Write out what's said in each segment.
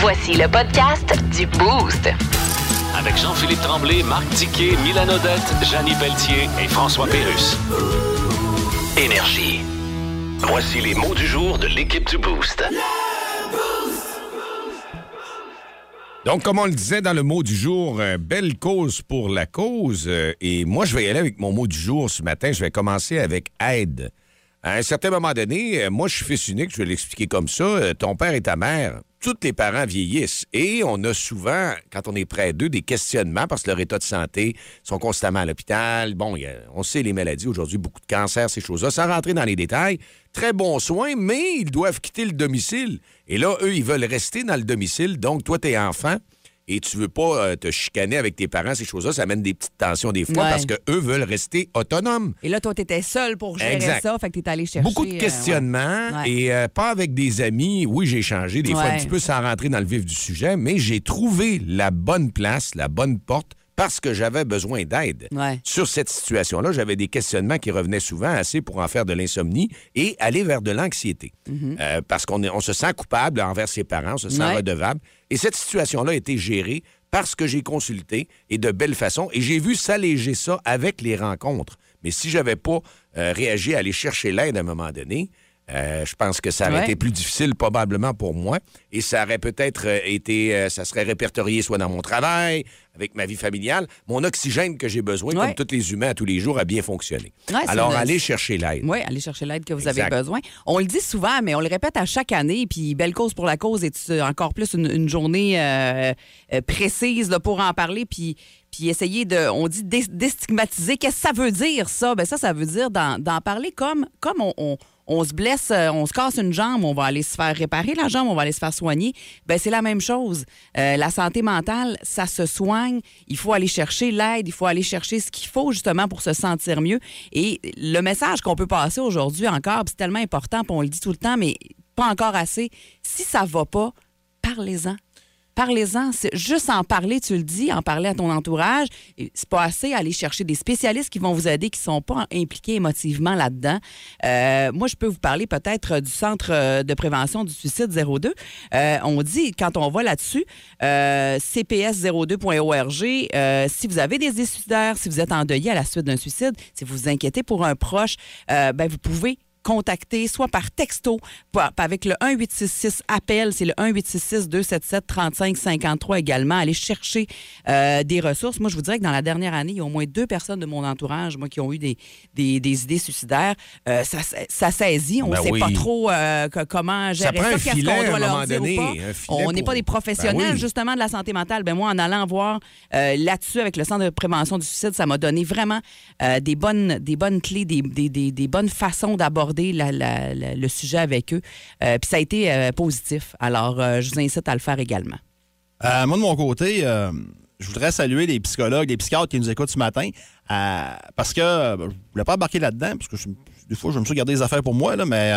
Voici le podcast du Boost. Avec Jean-Philippe Tremblay, Marc Tiquet, Milan Odette, Janine Pelletier et François Pérus. Énergie. Voici les mots du jour de l'équipe du Boost. Donc, comme on le disait dans le mot du jour, euh, belle cause pour la cause. Euh, et moi, je vais y aller avec mon mot du jour ce matin. Je vais commencer avec aide. À un certain moment donné, euh, moi, je suis fils unique, je vais l'expliquer comme ça. euh, ton père et ta mère, tous les parents vieillissent. Et on a souvent, quand on est près d'eux, des questionnements parce que leur état de santé sont constamment à l'hôpital. Bon, on sait les maladies aujourd'hui, beaucoup de cancers, ces choses-là. Sans rentrer dans les détails, très bons soins, mais ils doivent quitter le domicile. Et là, eux, ils veulent rester dans le domicile. Donc, toi, t'es enfant et tu veux pas euh, te chicaner avec tes parents, ces choses-là, ça amène des petites tensions des fois Ouais. parce qu'eux veulent rester autonomes. Et là, toi, t'étais seul pour gérer Exact. ça, fait que t'es allé chercher. Beaucoup de euh, questionnements ouais. Et euh, pas avec des amis. Oui, j'ai changé des fois un petit peu sans rentrer dans le vif du sujet, mais j'ai trouvé la bonne place, la bonne porte parce que j'avais besoin d'aide. Ouais. Sur cette situation-là, j'avais des questionnements qui revenaient souvent assez pour en faire de l'insomnie et aller vers de l'anxiété. Euh, parce qu'on on se sent coupable envers ses parents, on se sent. Ouais. redevable. Et cette situation-là a été gérée parce que j'ai consulté et de belle façon. Et j'ai vu s'alléger ça avec les rencontres. Mais si j'avais pas euh, réagi à aller chercher l'aide à un moment donné, euh, je pense que ça aurait Ouais. été plus difficile probablement pour moi et ça aurait peut-être euh, été, euh, ça serait répertorié soit dans mon travail, avec ma vie familiale, mon oxygène que j'ai besoin, Ouais. comme tous les humains à tous les jours, à bien. Ouais, c'est Alors, une- allez chercher l'aide. Oui, allez chercher l'aide que vous Exact. avez besoin. On le dit souvent, mais on le répète à chaque année. Puis Belle cause pour la cause est encore plus une, une journée euh, précise là, pour en parler. Puis, puis essayer de, on dit dé- déstigmatiser. Qu'est-ce que ça veut dire, ça? Ben ça, ça veut dire d'en d'en parler comme, comme on, on- on se blesse, euh, on se casse une jambe, on va aller se faire réparer la jambe, on va aller se faire soigner. Ben c'est la même chose. Euh, la santé mentale, ça se soigne. Il faut aller chercher l'aide, il faut aller chercher ce qu'il faut justement pour se sentir mieux. Et le message qu'on peut passer aujourd'hui encore, c'est tellement important, puis on le dit tout le temps, mais pas encore assez. Si ça va pas, parlez-en. Parlez-en. Juste en parler, tu le dis, en parler à ton entourage. C'est pas assez aller chercher des spécialistes qui vont vous aider, qui sont pas impliqués émotivement là-dedans. Euh, moi, je peux vous parler peut-être du Centre euh, de prévention du suicide 02. Euh, on dit, quand on va là-dessus, euh, cps02.org, euh, si vous avez des suicidaires, si vous êtes endeuillé à la suite d'un suicide, si vous vous inquiétez pour un proche, ben, vous pouvez contacter soit par texto avec le 1866 appel, c'est le 1866 277 35 53 également. Allez chercher euh, des ressources. Moi, je vous dirais que dans la dernière année, il y a au moins deux personnes de mon entourage, moi, qui ont eu des, des, des idées suicidaires. Euh, ça, ça saisit. On ne Ben sait oui. pas trop euh, que- comment gérer prend ça, un qu'est-ce qu'on doit leur dire donné, ou pas. On n'est pour- pas des professionnels, Ben oui. justement, de la santé mentale. Ben moi, en allant voir là-dessus avec le Centre de prévention du suicide, ça m'a donné vraiment des, bonnes, des bonnes clés, des, des- des- des bonnes façons d'aborder la- la- la- le sujet avec eux. Euh, Puis ça a été euh, positif. Alors, euh, je vous incite à le faire également. Moi, de mon côté, je voudrais saluer les psychologues, les psychiatres qui nous écoutent ce matin, parce que je voulais pas embarquer là-dedans, parce que je- des fois, je me suis gardé des affaires pour moi, là, mais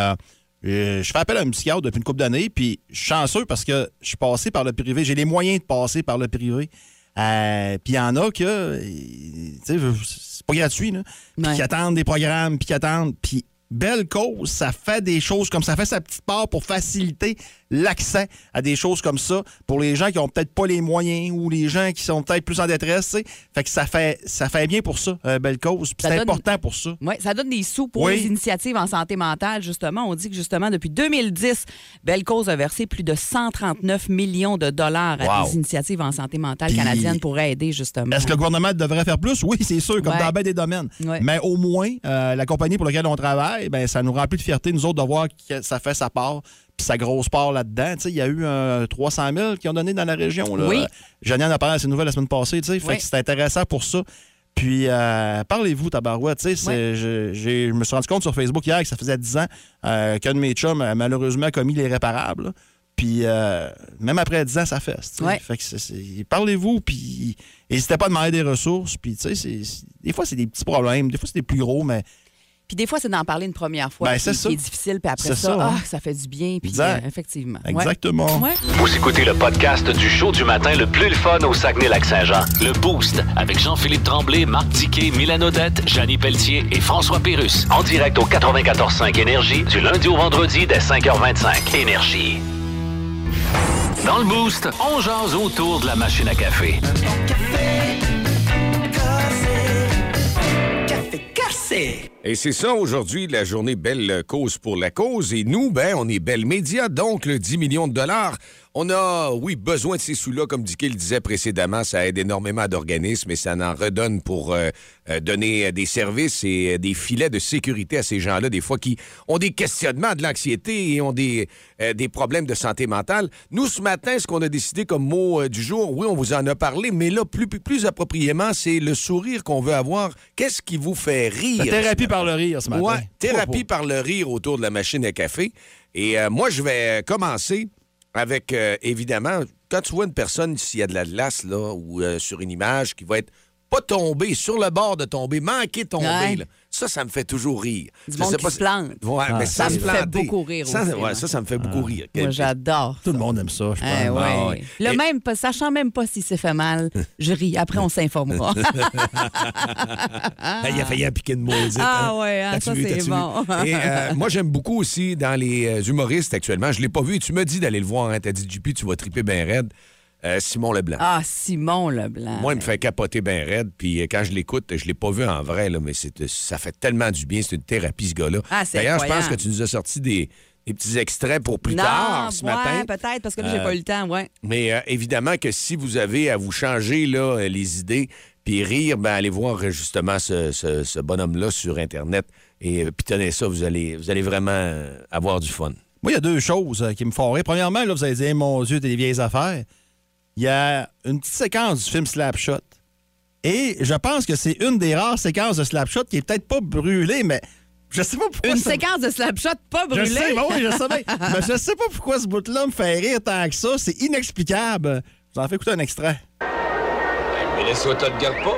je fais appel à un psychiatre depuis une couple d'années, puis je suis chanceux parce que je suis passé par le privé. J'ai les moyens de passer par le privé. Euh, puis il y en a que, tu sais, c'est pas gratuit, là. Puis Ouais. qui attendent des programmes, puis qui attendent, puis belle cause, ça fait des choses comme ça fait sa petite part pour faciliter l'accès à des choses comme ça pour les gens qui ont peut-être pas les moyens ou les gens qui sont peut-être plus en détresse. Fait que ça fait ça fait bien pour ça, euh, belle cause, c'est donne- important pour ça. Oui, ça donne des sous pour Oui. les initiatives en santé mentale, justement. On dit que, justement, depuis 2010, Belle Cause a versé plus de 139 millions de dollars à des initiatives en santé mentale Puis- canadiennes pour aider, justement. Est-ce que le gouvernement devrait faire plus? Oui, c'est sûr, comme Ouais. dans bien des domaines. Ouais. Mais au moins, euh, la compagnie pour laquelle on travaille, ben, ça nous remplit de fierté, nous autres, de voir que ça fait sa part, puis sa grosse part là-dedans. Il y a eu euh, 300 000 qui ont donné dans la région. Là. Oui. Euh, Jeanne a parlé à ses nouvelles la semaine passée. Fait Oui. que c'est intéressant pour ça. Puis, euh, parlez-vous, tabarouette. sais, Ouais. je, me suis rendu compte sur Facebook hier que ça faisait 10 ans euh, qu'un de mes chums a malheureusement commis l'irréparable. là. Puis, euh, même après 10 ans, ça fesse. Ouais. Fait que c'est- c'est- parlez-vous, puis n'hésitez pas à demander des ressources. Puis, tu sais, des fois, c'est des petits problèmes, des fois, c'est des plus gros, mais Puis des fois, c'est d'en parler une première fois Ben, qui, c'est ça. qui est difficile, puis après C'est ça, ça, hein. ah, ça fait du bien. Puis Exact. euh, effectivement. Exactement. Ouais. Vous écoutez le podcast du show du matin le plus le fun au Saguenay-Lac-Saint-Jean. Le Boost avec Jean-Philippe Tremblay, Marc Tiquet, Milan Odette, Janine Pelletier et François Pérus. En direct au 94.5 Énergie du lundi au vendredi dès 5h25. Énergie. Dans le Boost, on jase autour de la machine à café. Et c'est ça aujourd'hui, la journée Belle Cause pour la cause. Et nous, ben, on est Belle Média, donc le 10 millions de dollars. On a, oui, besoin de ces sous-là, comme Dicky le disait précédemment. Ça aide énormément d'organismes et ça en redonne pour euh, euh, donner des services et euh, des filets de sécurité à ces gens-là, des fois qui ont des questionnements, de l'anxiété et ont des, euh, des problèmes de santé mentale. Nous, ce matin, ce qu'on a décidé comme mot euh, du jour, oui, on vous en a parlé, mais là, plus, plus, plus appropriément, c'est le sourire qu'on veut avoir. Qu'est-ce qui vous fait rire? Par le rire ce matin. Thérapie par le rire autour de la machine à café. Et euh, moi, je vais commencer avec, euh, évidemment, quand tu vois une personne, s'il y a de la glace, là, ou euh, sur une image qui va être pas tombée, sur le bord de tomber, manquer de tomber, Ouais. là, ça, ça me fait toujours rire. Du monde sais qui pas se plante. Ouais, mais Ça me se fait beaucoup rire Sans- aussi, ouais, moi. ça, ça me fait beaucoup rire. Moi, j'adore. Tout le monde aime ça, je pense. Eh ouais. Ah ouais. Le Et- même, sachant même pas si c'est fait mal, je ris. Après, on s'informera. Ah, il a failli appliquer de maudite. Ah hein. ouais, hein, ça, c'est bon. Et euh, moi, j'aime beaucoup aussi dans les euh, humoristes actuellement. Je l'ai pas vu. Tu m'as dit d'aller le voir. Hein. T'as dit, JP, tu vas triper bien raide. Euh, Simon Leblanc. ah, Simon Leblanc. Moi, il me fait capoter bien raide. Puis euh, quand je l'écoute, je l'ai pas vu en vrai, là, mais c'est- ça fait tellement du bien. C'est une thérapie, ce gars-là. Ah, c'est D'ailleurs, je pense que tu nous as sorti des, des petits extraits pour plus non, tard ce ouais, matin. peut-être, parce que là, j'ai Euh, pas eu le temps, ouais. Mais euh, évidemment que si vous avez à vous changer là, euh, les idées puis rire, ben, allez voir euh, justement ce, ce- ce bonhomme-là sur Internet et euh, pitonnez ça, vous allez, vous allez vraiment euh, avoir du fun. Moi, il y a deux choses euh, qui me font rire. Premièrement, là, vous allez dire, mon Dieu, des vieilles affaires. Il y a une petite séquence du film Slapshot. Et je pense que c'est une des rares séquences de Slapshot qui est peut-être pas brûlée, mais je sais pas pourquoi. Une ça- séquence de slapshot pas Je brûlée? sais, ben oui, je sais bien. mais je sais pas pourquoi ce bout-là me fait rire tant que ça. C'est inexplicable. Je vous en fais écouter un extrait. Mais laisse toi te le garde pas.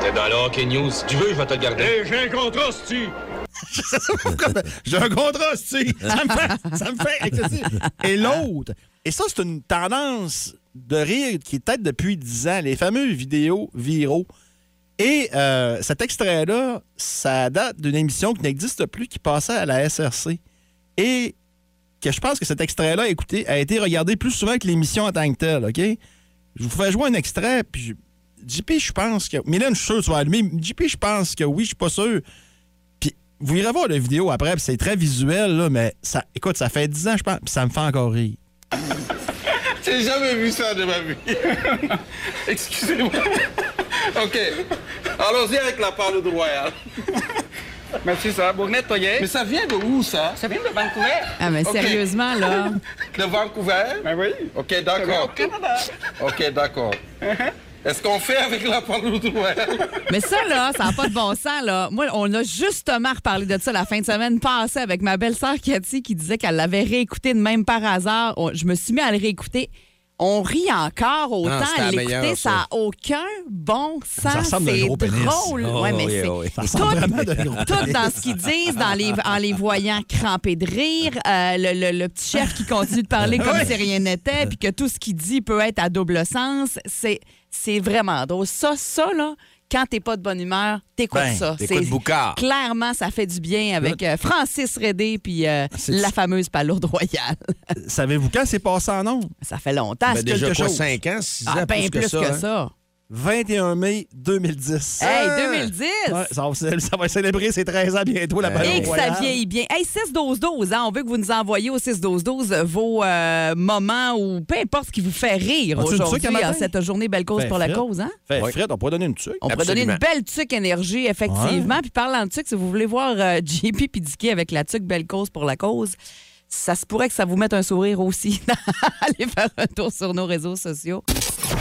T'es dans le Hockey News. Si tu veux, je vais te le garder. j'ai un contrat, J'ai un contrat, si. Ça me fait, ça me fait excessif. Et l'autre, et ça, c'est une tendance de rire qui est peut-être depuis 10 ans, les fameux vidéos viraux. Et euh, cet extrait-là, ça date d'une émission qui n'existe plus, qui passait à la SRC. Et que je pense que cet extrait-là, a été regardé plus souvent que l'émission en tant que telle, OK? Je vous fais jouer un extrait, puis JP, je pense que... Mylène, je suis sûr que tu vas allumer. JP, je pense que oui, je suis pas sûr. Puis vous irez voir la vidéo après, c'est très visuel, là, mais ça, écoute, ça fait 10 ans, je pense, puis ça me fait encore rire. J'ai jamais vu ça de ma vie. Excusez-moi. OK. Allons-y avec la parole de royal. Merci, ça. Vous nettoyez. Mais ça vient de où, ça? Ça vient de Vancouver. Ah, mais sérieusement, là. De Vancouver? Ben oui. OK, d'accord. au Canada. OK, d'accord. Est-ce qu'on fait avec la royal? Mais ça, là, ça n'a pas de bon sens, là. Moi, on a justement reparlé de ça la fin de semaine passée avec ma belle-sœur Cathy qui disait qu'elle l'avait réécouté de même par hasard. Je me suis mis à le réécouter. On rit encore autant à l'écouter. Ça ça. n'a aucun bon sens. Ça ressemble à un C'est gros pénis. drôle. Oh, ouais, mais oui, c'est oui. Ça tout, dans ce qu'ils disent, dans les, en les voyant cramper de rire, euh, le, le- le petit chef qui continue de parler comme si rien n'était, puis que tout ce qu'il dit peut être à double sens. C'est, c'est vraiment drôle. Ça, ça, là, quand t'es pas de bonne humeur, t'écoutes Ben, ça. t'écoutes Boucard. Clairement, ça fait du bien avec euh, Francis Redé puis euh, C'est- la fameuse palourde royale. Savez-vous quand c'est passé en nombre? ça fait longtemps. Ben, déjà quelque quoi, chose. 5 ans, 6 ans, Ah, ben plus, que ça. hein? ça. 21 mai 2010. Hey, Ah! 2010! Ouais, ça, va, ça va célébrer ses 13 ans bientôt, la Ben Ballon Et que ça vieillit bien. Hey, 6-12-12, hein, on veut que vous nous envoyiez au 6-12-12 vos euh, moments ou peu importe ce qui vous fait rire aujourd'hui à cette journée Belle Cause Ben, pour la Fred. cause. Hein? Fait, Ouais. Fred, on pourrait donner une tuque. On pourrait donner une belle tuque énergie, effectivement. Puis parlant de tuque, si vous voulez voir euh, JP Dicky avec la tuque Belle Cause pour la cause, ça se pourrait que ça vous mette un sourire aussi. Allez faire un tour sur nos réseaux sociaux.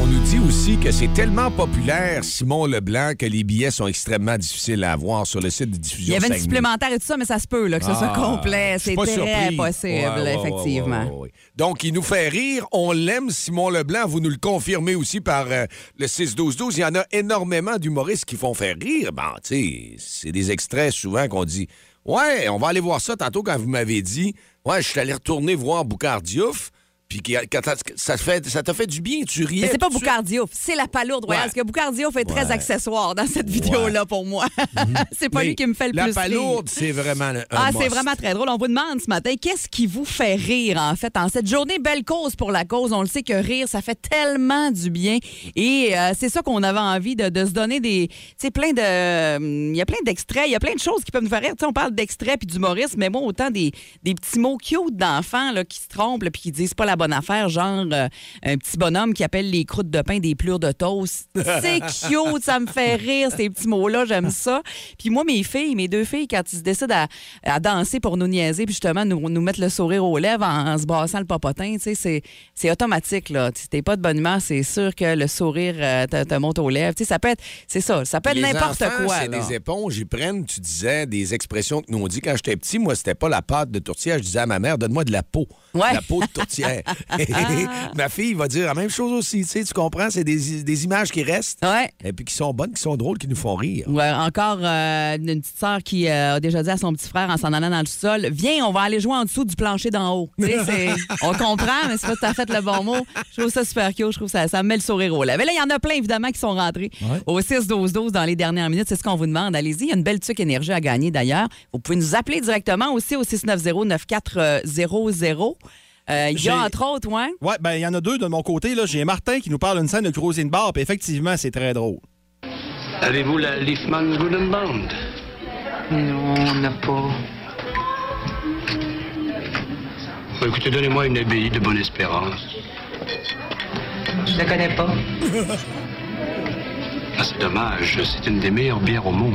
On nous dit aussi que c'est tellement populaire, Simon Leblanc, que les billets sont extrêmement difficiles à avoir sur le site de diffusion. Il y avait une supplémentaire et tout ça, mais ça se peut là, que ce soit Ah, complet. C'est très surpris. possible, Ouais, ouais, ouais, effectivement. ouais. Donc, il nous fait rire. On l'aime, Simon Leblanc. Vous nous le confirmez aussi par euh, le 6-12-12. Il y en a énormément d'humoristes qui font faire rire. Bon, tu sais, c'est des extraits souvent qu'on dit Ouais, on va aller voir ça tantôt quand vous m'avez dit Ouais, je suis allé retourner voir Boucard Diouf. Puis quand ça te fait, ça t'a fait du bien, tu riais. Mais c'est pas. Boucardiouf, c'est la palourde royale. Ouais. Parce que Boucardiouf est très Ouais. accessoire dans cette vidéo-là pour moi. c'est pas Mais lui qui me fait le La plus rire. palourde, c'est vraiment un Ah, c'est vraiment très drôle. On vous demande ce matin, qu'est-ce qui vous fait rire, en fait, en cette journée belle cause pour la cause? On le sait que rire, ça fait tellement du bien. Et euh, c'est ça qu'on avait envie de, de se donner des. Tu sais, plein de. hum, Il y a plein d'extraits, il y a plein de choses qui peuvent nous faire rire. Tu sais, on parle d'extraits puis d'humorisme, mais moi, autant des, des petits mots cute d'enfants qui se trompent puis qui disent pas la bonne affaire, genre euh, un petit bonhomme qui appelle les croûtes de pain des plures de toast. C'est cute, ça me fait rire, ces petits mots-là, j'aime ça. Puis moi, mes filles, mes deux filles, quand ils se décident à, à danser pour nous niaiser, puis justement nous, nous mettre le sourire aux lèvres en, en se brassant le popotin, tu sais, c'est, c'est automatique, là. Si t'es pas de bonne humeur, c'est sûr que le sourire euh, te, te monte aux lèvres. Tu sais, ça peut être, c'est ça, ça peut être n'importe quoi. C'est des éponges, ils prennent, tu disais, des expressions que nous on dit quand j'étais petit. Moi, c'était pas la pâte de tourtière. Je disais à ma mère, donne-moi de la peau. Ouais. La peau de tourtière. ma fille va dire la même chose aussi. Tu sais, tu comprends? C'est des, des images qui restent. Ouais. Et puis qui sont bonnes, qui sont drôles, qui nous font rire. Ouais, encore euh, une petite sœur qui euh, a déjà dit à son petit frère en s'en allant dans le sol Viens, on va aller jouer en dessous du plancher d'en haut. Tu sais, on comprend, mais c'est pas tout à fait le bon mot. Je trouve ça super cute. Je trouve ça, ça me met le sourire au lèvres. Mais là, il y en a plein, évidemment, qui sont rentrés au 6-12-12 dans les dernières minutes. C'est ce qu'on vous demande. Allez-y. Il y a une belle tuque énergie à gagner, d'ailleurs. Vous pouvez nous appeler directement aussi au 690-9400. Euh, il y a, entre autres, ouais. Ouais, ben il y en a deux de mon côté. là. J'ai Martin qui nous parle d'une scène de Cruising Bar, puis effectivement, c'est très drôle. Avez-vous la Liefman Gooden Band? Non, on n'a pas. Bah, écoutez, donnez-moi une abbaye de bonne espérance. Je la connais pas. Ah, c'est dommage, c'est une des meilleures bières au monde.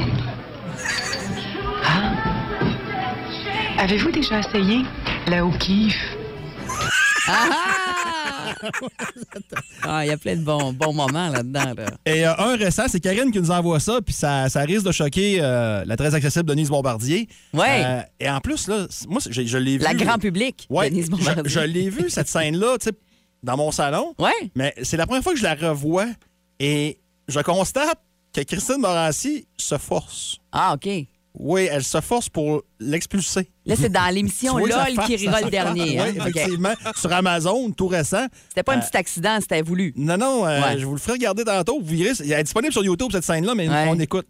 Avez-vous déjà essayé la O'Keeffe? Ah, il y a plein de bons, bons moments là-dedans. Là. Et euh, un récent, c'est Karine qui nous envoie ça, puis ça, ça risque de choquer euh, la très accessible Denise Bombardier. Ouais. Euh, et en plus, là, moi, je, je l'ai vu. La grand public, Ouais, Denise je, Bombardier. je l'ai vu, cette scène-là, tu sais, dans mon salon. Ouais. Mais c'est la première fois que je la revois et je constate que Christine Morancy se force. Ah, OK. Oui, elle se force pour l'expulser. Là, c'est dans l'émission LOL qui rira le dernier. hein? Oui, OK. effectivement. Sur Amazon, tout récent. C'était pas un Euh, petit accident, c'était voulu. Non, non, euh, Ouais. je vous le ferai regarder tantôt. Vous verrez, elle est disponible sur YouTube, cette scène-là, mais Ouais. on écoute.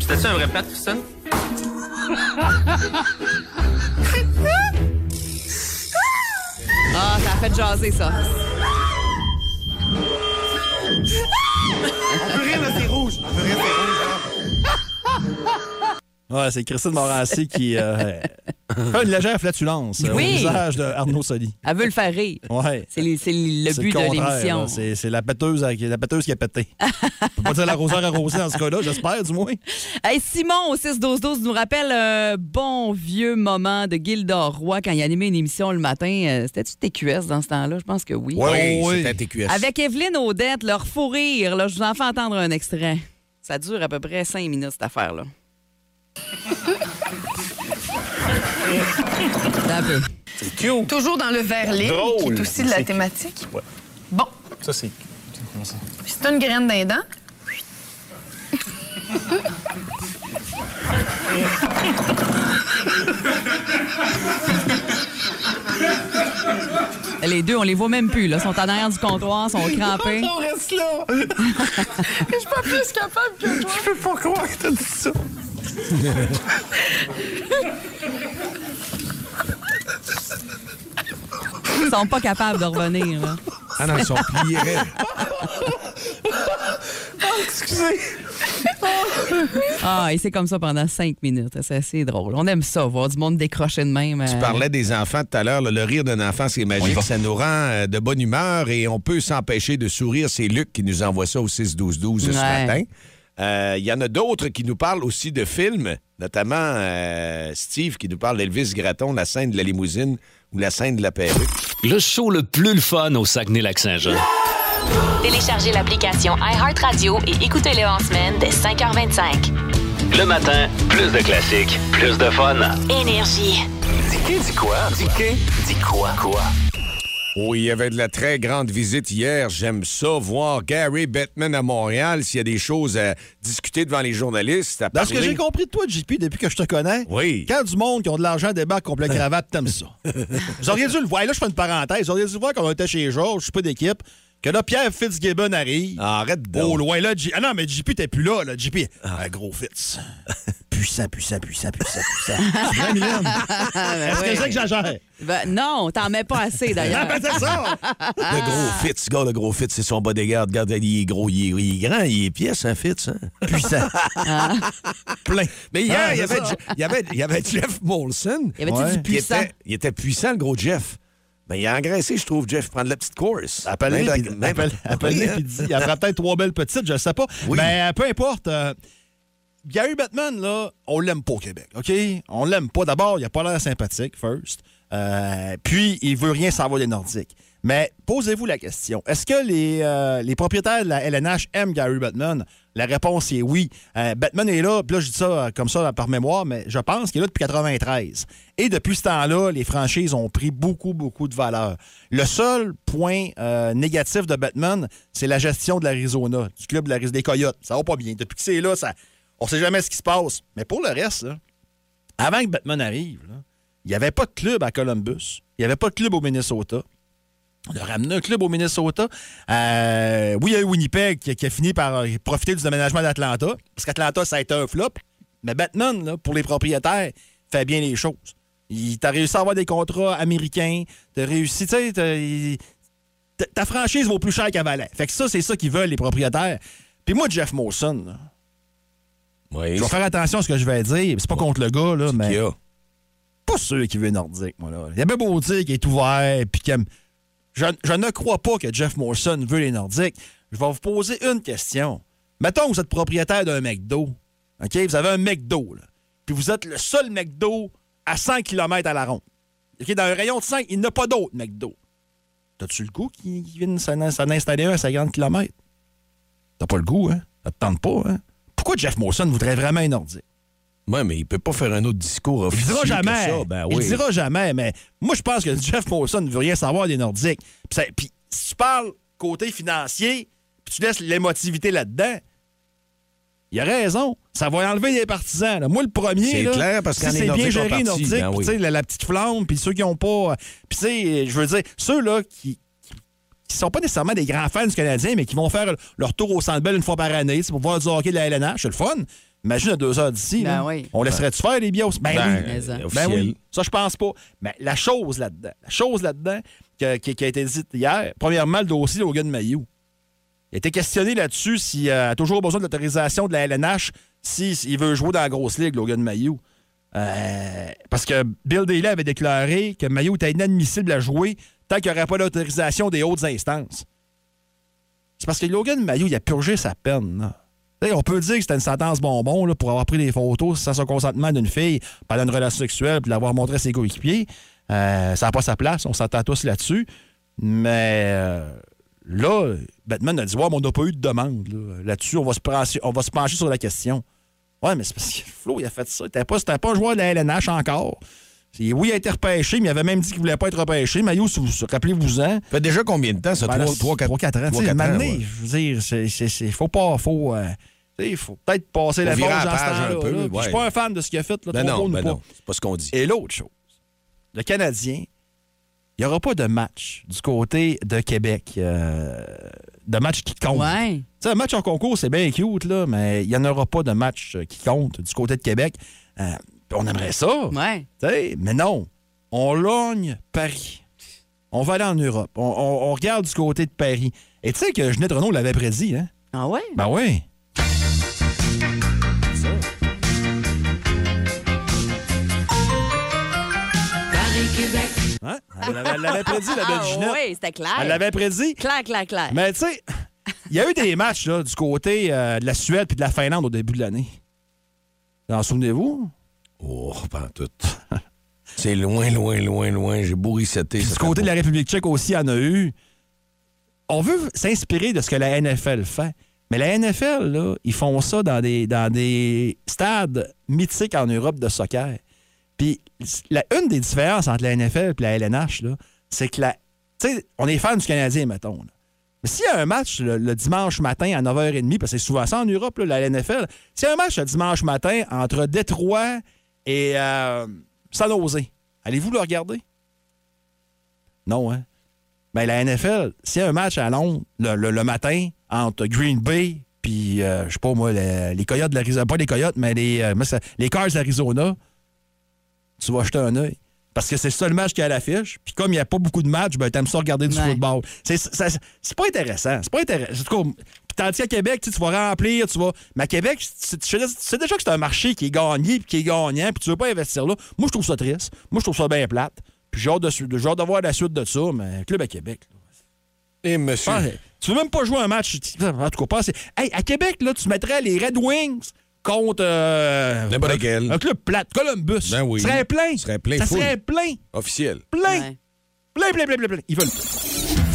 C'était-tu un vrai plat, Christine? Ah, ça a fait jaser, ça. On peut rire, c'est rouge. On peut rire, c'est rouge. Hein. Ouais, c'est Christine Morancy qui euh, fait une légère flatulence euh, Oui. au visage de Arnaud Soli. Elle veut le faire rire. Ouais. C'est le C'est but de l'émission. C'est c'est la péteuse, avec- la péteuse qui a pété. On peut pas dire l'arroseur arrosé dans ce cas-là, j'espère, du moins. Hey, Simon au 6-12-12 nous rappelle un bon vieux moment de Gildor Roy quand il animait une émission le matin. Euh, C'était-tu TQS dans ce temps-là? Je pense que oui. Oui, Oh, oui. c'était TQS. Avec Evelyne Audette, leur fou rire. Là, je vous en fais entendre un extrait. Ça dure à peu près cinq minutes, cette affaire-là. Un peu. Toujours dans le verlet, Drôle. qui est aussi de la thématique. Ouais. Bon, Ça, c'est. c'est une graine d'un dent. Les deux, on les voit même plus. Là. Ils sont en arrière du comptoir, sont crampés. On reste là. Je suis pas plus capable que toi. Je peux pas croire que t'as dit ça. Ils sont pas capables de revenir. Là. Ah non, ils sont pliés raides. Ah, et c'est comme ça pendant cinq minutes. C'est assez drôle. On aime ça, voir du monde décrocher de même. Tu euh, parlais des enfants tout à l'heure. là. Le rire d'un enfant, c'est magique. Ça nous rend euh, de bonne humeur et on peut s'empêcher de sourire. C'est Luc qui nous envoie ça au 6-12-12 ce Ouais. matin. Euh, Il y en a d'autres qui nous parlent aussi de films, notamment euh, Steve qui nous parle d'Elvis Gratton, la scène de la limousine ou la scène de la perruque. Le show le plus le fun au Saguenay-Lac-Saint-Jean. Téléchargez l'application iHeartRadio et écoutez-le en semaine dès 5h25. Le matin, plus de classiques, plus de fun. Énergie. Dis quoi? Dis dis quoi? Quoi? Oh, il y avait de la très grande visite hier. J'aime ça, voir Gary Bettman à Montréal. S'il y a des choses à discuter devant les journalistes, à Dans ce que parler. j'ai compris de toi, JP, depuis que je te connais, Oui. quand du monde qui ont de l'argent débarque complet cravate, t'aimes ça. Vous auriez dû le voir. Et là, je fais une parenthèse. Vous auriez dû le voir quand on était chez Georges, je suis pas d'équipe, que là, Pierre Fitzgibbon arrive. Arrête de. Au loin, là, J- Ah non, mais JP, t'es plus là, là. JP, un gros Fitz. Puissant, puissant, puissant, puissant, puissant. C'est vrai, Mylène? Est-ce que c'est que j'exagère? Ben, non, t'en mets pas assez d'ailleurs. Ah, ben, c'est ça! Le gros Fitz, gars, le gros Fitz, c'est son bodyguard. Regarde, il est gros, il est, il est grand, il est pièce, un Fitz. Hein? Puissant. Plein. Mais hier, Ah, il, y avait, ça. il, y avait, il y avait Jeff Molson. Y avait-tu Ouais. du Il puissant? était, il était puissant, le gros Jeff. Ben, il a engraissé, je trouve, Jeff, prendre la petite course. Hein? puis dis. Il y aura peut-être trois belles petites, je ne sais pas. Oui. Mais euh, peu importe. euh, Gary Batman, là, on l'aime pas au Québec, OK? On l'aime pas. D'abord, il a pas l'air sympathique, first. Euh, puis, il veut rien savoir des Nordiques. Mais posez-vous la question. Est-ce que les, euh, propriétaires de la LNH aiment Gary Batman? La réponse est oui. Euh, Batman est là, puis là, je dis ça comme ça par mémoire, mais je pense qu'il est là depuis 93. Et depuis ce temps-là, les franchises ont pris beaucoup, beaucoup de valeur. Le seul point négatif de Batman, c'est la gestion de l'Arizona, du club de l'Arizona, des Coyotes. Ça va pas bien. Depuis que c'est là, ça, on sait jamais ce qui se passe. Mais pour le reste, avant que Batman arrive, il n'y avait pas de club à Columbus. Il n'y avait pas de club au Minnesota. On a ramené un club au Minnesota. Euh, oui, il y a eu Winnipeg qui, a fini par euh, profiter du déménagement d'Atlanta. Parce qu'Atlanta, ça a été un flop. Mais Batman, pour les propriétaires, fait bien les choses. Il t'a réussi à avoir des contrats américains. T'as réussi, tu sais, t'as- ta- franchise vaut plus cher qu'à Valais. Fait que ça, c'est ça qu'ils veulent, les propriétaires. Puis moi, Jeff Molson, là, Oui, je vais faire attention à ce que je vais dire. C'est pas contre le gars, là, mais qu'il a? pas sûr qu'il veut nordique, moi, là. Il y a bien beau dire qu'il est ouvert, puis qu'il aime- Je, je ne crois pas que Jeff Morrison veut les Nordiques. Je vais vous poser une question. Mettons que vous êtes propriétaire d'un McDo. OK? Vous avez un McDo, là. Puis vous êtes le seul McDo à 100 km à la ronde. OK? Dans un rayon de 5, il n'y a pas d'autres McDo. T'as-tu le goût viennent s'en s'en installer un à 50 km? T'as pas le goût, hein? Ça te tente pas, hein? Pourquoi Jeff Morrison voudrait vraiment un Nordique? Oui, mais il peut pas faire un autre discours Il officiel. dira jamais. Ça. Ben Il oui. le dira jamais, mais moi, je pense que Jeff Molson ne veut rien savoir des Nordiques. Puis, si tu parles côté financier, puis tu laisses l'émotivité là-dedans, il a raison. Ça va enlever les partisans. là. Moi, le premier, C'est là, clair, parce que c'est bien géré, Nordique, ben oui. tu sais, la, la petite flamme, puis ceux qui n'ont pas... Puis tu sais, je veux dire, ceux-là qui qui sont pas nécessairement des grands fans du Canadien, mais qui vont faire leur tour au Centre Bell une fois par année, c'est pour voir du hockey de la LNH, c'est le fun. Imagine à deux heures d'ici. Ben oui. On laisserait-tu faire les bios? Ben, Ben, oui. Euh, Ben oui, ça je pense pas. Mais la chose là-dedans, la chose là-dedans que- qui, qui a été dite hier, premièrement, le dossier de Logan Mayou. Il a été questionné là-dessus s'il a toujours besoin de l'autorisation de la LNH s'il s'il veut jouer dans la grosse ligue, Logan Mayou. Euh, parce que Bill Daly avait déclaré que Mayou était inadmissible à jouer tant qu'il n'y aurait pas l'autorisation des hautes instances. C'est parce que Logan Mayou, il a purgé sa peine. On peut dire que c'était une sentence bonbon pour avoir pris des photos sans son consentement d'une fille pendant une relation sexuelle puis l'avoir montré à ses coéquipiers. Euh, ça n'a pas sa place, on s'entend tous là-dessus. Mais euh, là, Batman a dit Ouais, mais on n'a pas eu de demande là. là-dessus. on, va se pencher, sur la question. Ouais, mais c'est parce que Flo, il a fait ça. C'était pas, pas un joueur de la LNH encore. Oui, il a été repêché, mais il avait même dit qu'il voulait pas être repêché. Maillot, si vous rappelez-vous-en. Ça fait déjà combien de temps, ça? Ben là, 3, 4, 3-4 ans. Tu sais, Je veux dire, c'est, c'est, c'est- faut pas. Faut, euh, il faut peut-être passer Faut la la dans ce temps-là, peu, là. Puis Je suis pas un fan de ce qu'il a fait. Là, Ben non, ben pas. non, c'est pas ce qu'on dit. Et l'autre chose, le Canadien, il n'y aura pas de match du côté de Québec. euh, de match qui compte. Ouais. Tu sais, un match en concours, c'est bien cute, là, mais il n'y en aura pas de match euh, qui compte du côté de Québec. Euh, on aimerait ça. Ouais. Mais non. On logne Paris. On va aller en Europe. On, on- on regarde du côté de Paris. Et tu sais que Ginette Renault l'avait prédit, hein? Ah ouais? Ben oui. Hein? Elle l'avait- prédit, la belle Ah Ginette. oui, c'était clair. Elle l'avait prédit. Clair, clair, clair. Mais tu sais, il y a eu des matchs là, du côté euh, de la Suède puis de la Finlande au début de l'année. Vous en souvenez-vous? Oh, pas tout. C'est loin, loin, loin, loin. J'ai bourrisseté. Puis du côté de la République tchèque aussi, il y en a eu. On veut s'inspirer de ce que la NFL fait. Mais la NFL, là, ils font ça dans des, dans des stades mythiques en Europe de soccer. Puis la, une des différences entre la NFL et la LNH, là, c'est que la, tu sais, on est fan du Canadien, mettons. là. Mais s'il y a un match le, le dimanche matin à 9h30, parce que c'est souvent ça en Europe, là, la NFL, s'il y a un match le dimanche matin entre Détroit et euh, San Jose, allez-vous le regarder? Non, hein? Ben, la NFL, s'il y a un match à Londres le, le- le matin entre Green Bay puis, euh, je sais pas moi, les, les Coyotes de l'Arizona, pas les Coyotes, mais les, euh, les Cars d'Arizona, tu vas jeter un œil. Parce que c'est le seul match qui est à l'affiche. Puis comme il n'y a pas beaucoup de matchs, ben, t'aimes ça regarder du Ouais. football. C'est pas intéressant. C'est pas intéressant. En tout cas, Puis tandis qu'à Québec, tu vas remplir, tu vas. Mais à Québec, c'est- déjà que c'est un marché qui est gagné puis qui est gagnant, puis tu veux pas investir là. Moi, je trouve ça triste. Moi, je trouve ça bien plate. Puis j'ai hâte de, hâte voir la suite de ça, mais club à Québec. là. Et monsieur. Ah, tu veux même pas jouer un match. En tout cas, pas assez. Hey, à Québec, là, tu mettrais les Red Wings contre. euh, N'importe un- quel. Un club plate. Columbus. Ben oui. Ça serait plein. Ça serait plein Ça full. serait plein. Officiel. Plein. Ouais. Plein, plein, plein, plein, plein. Ils veulent.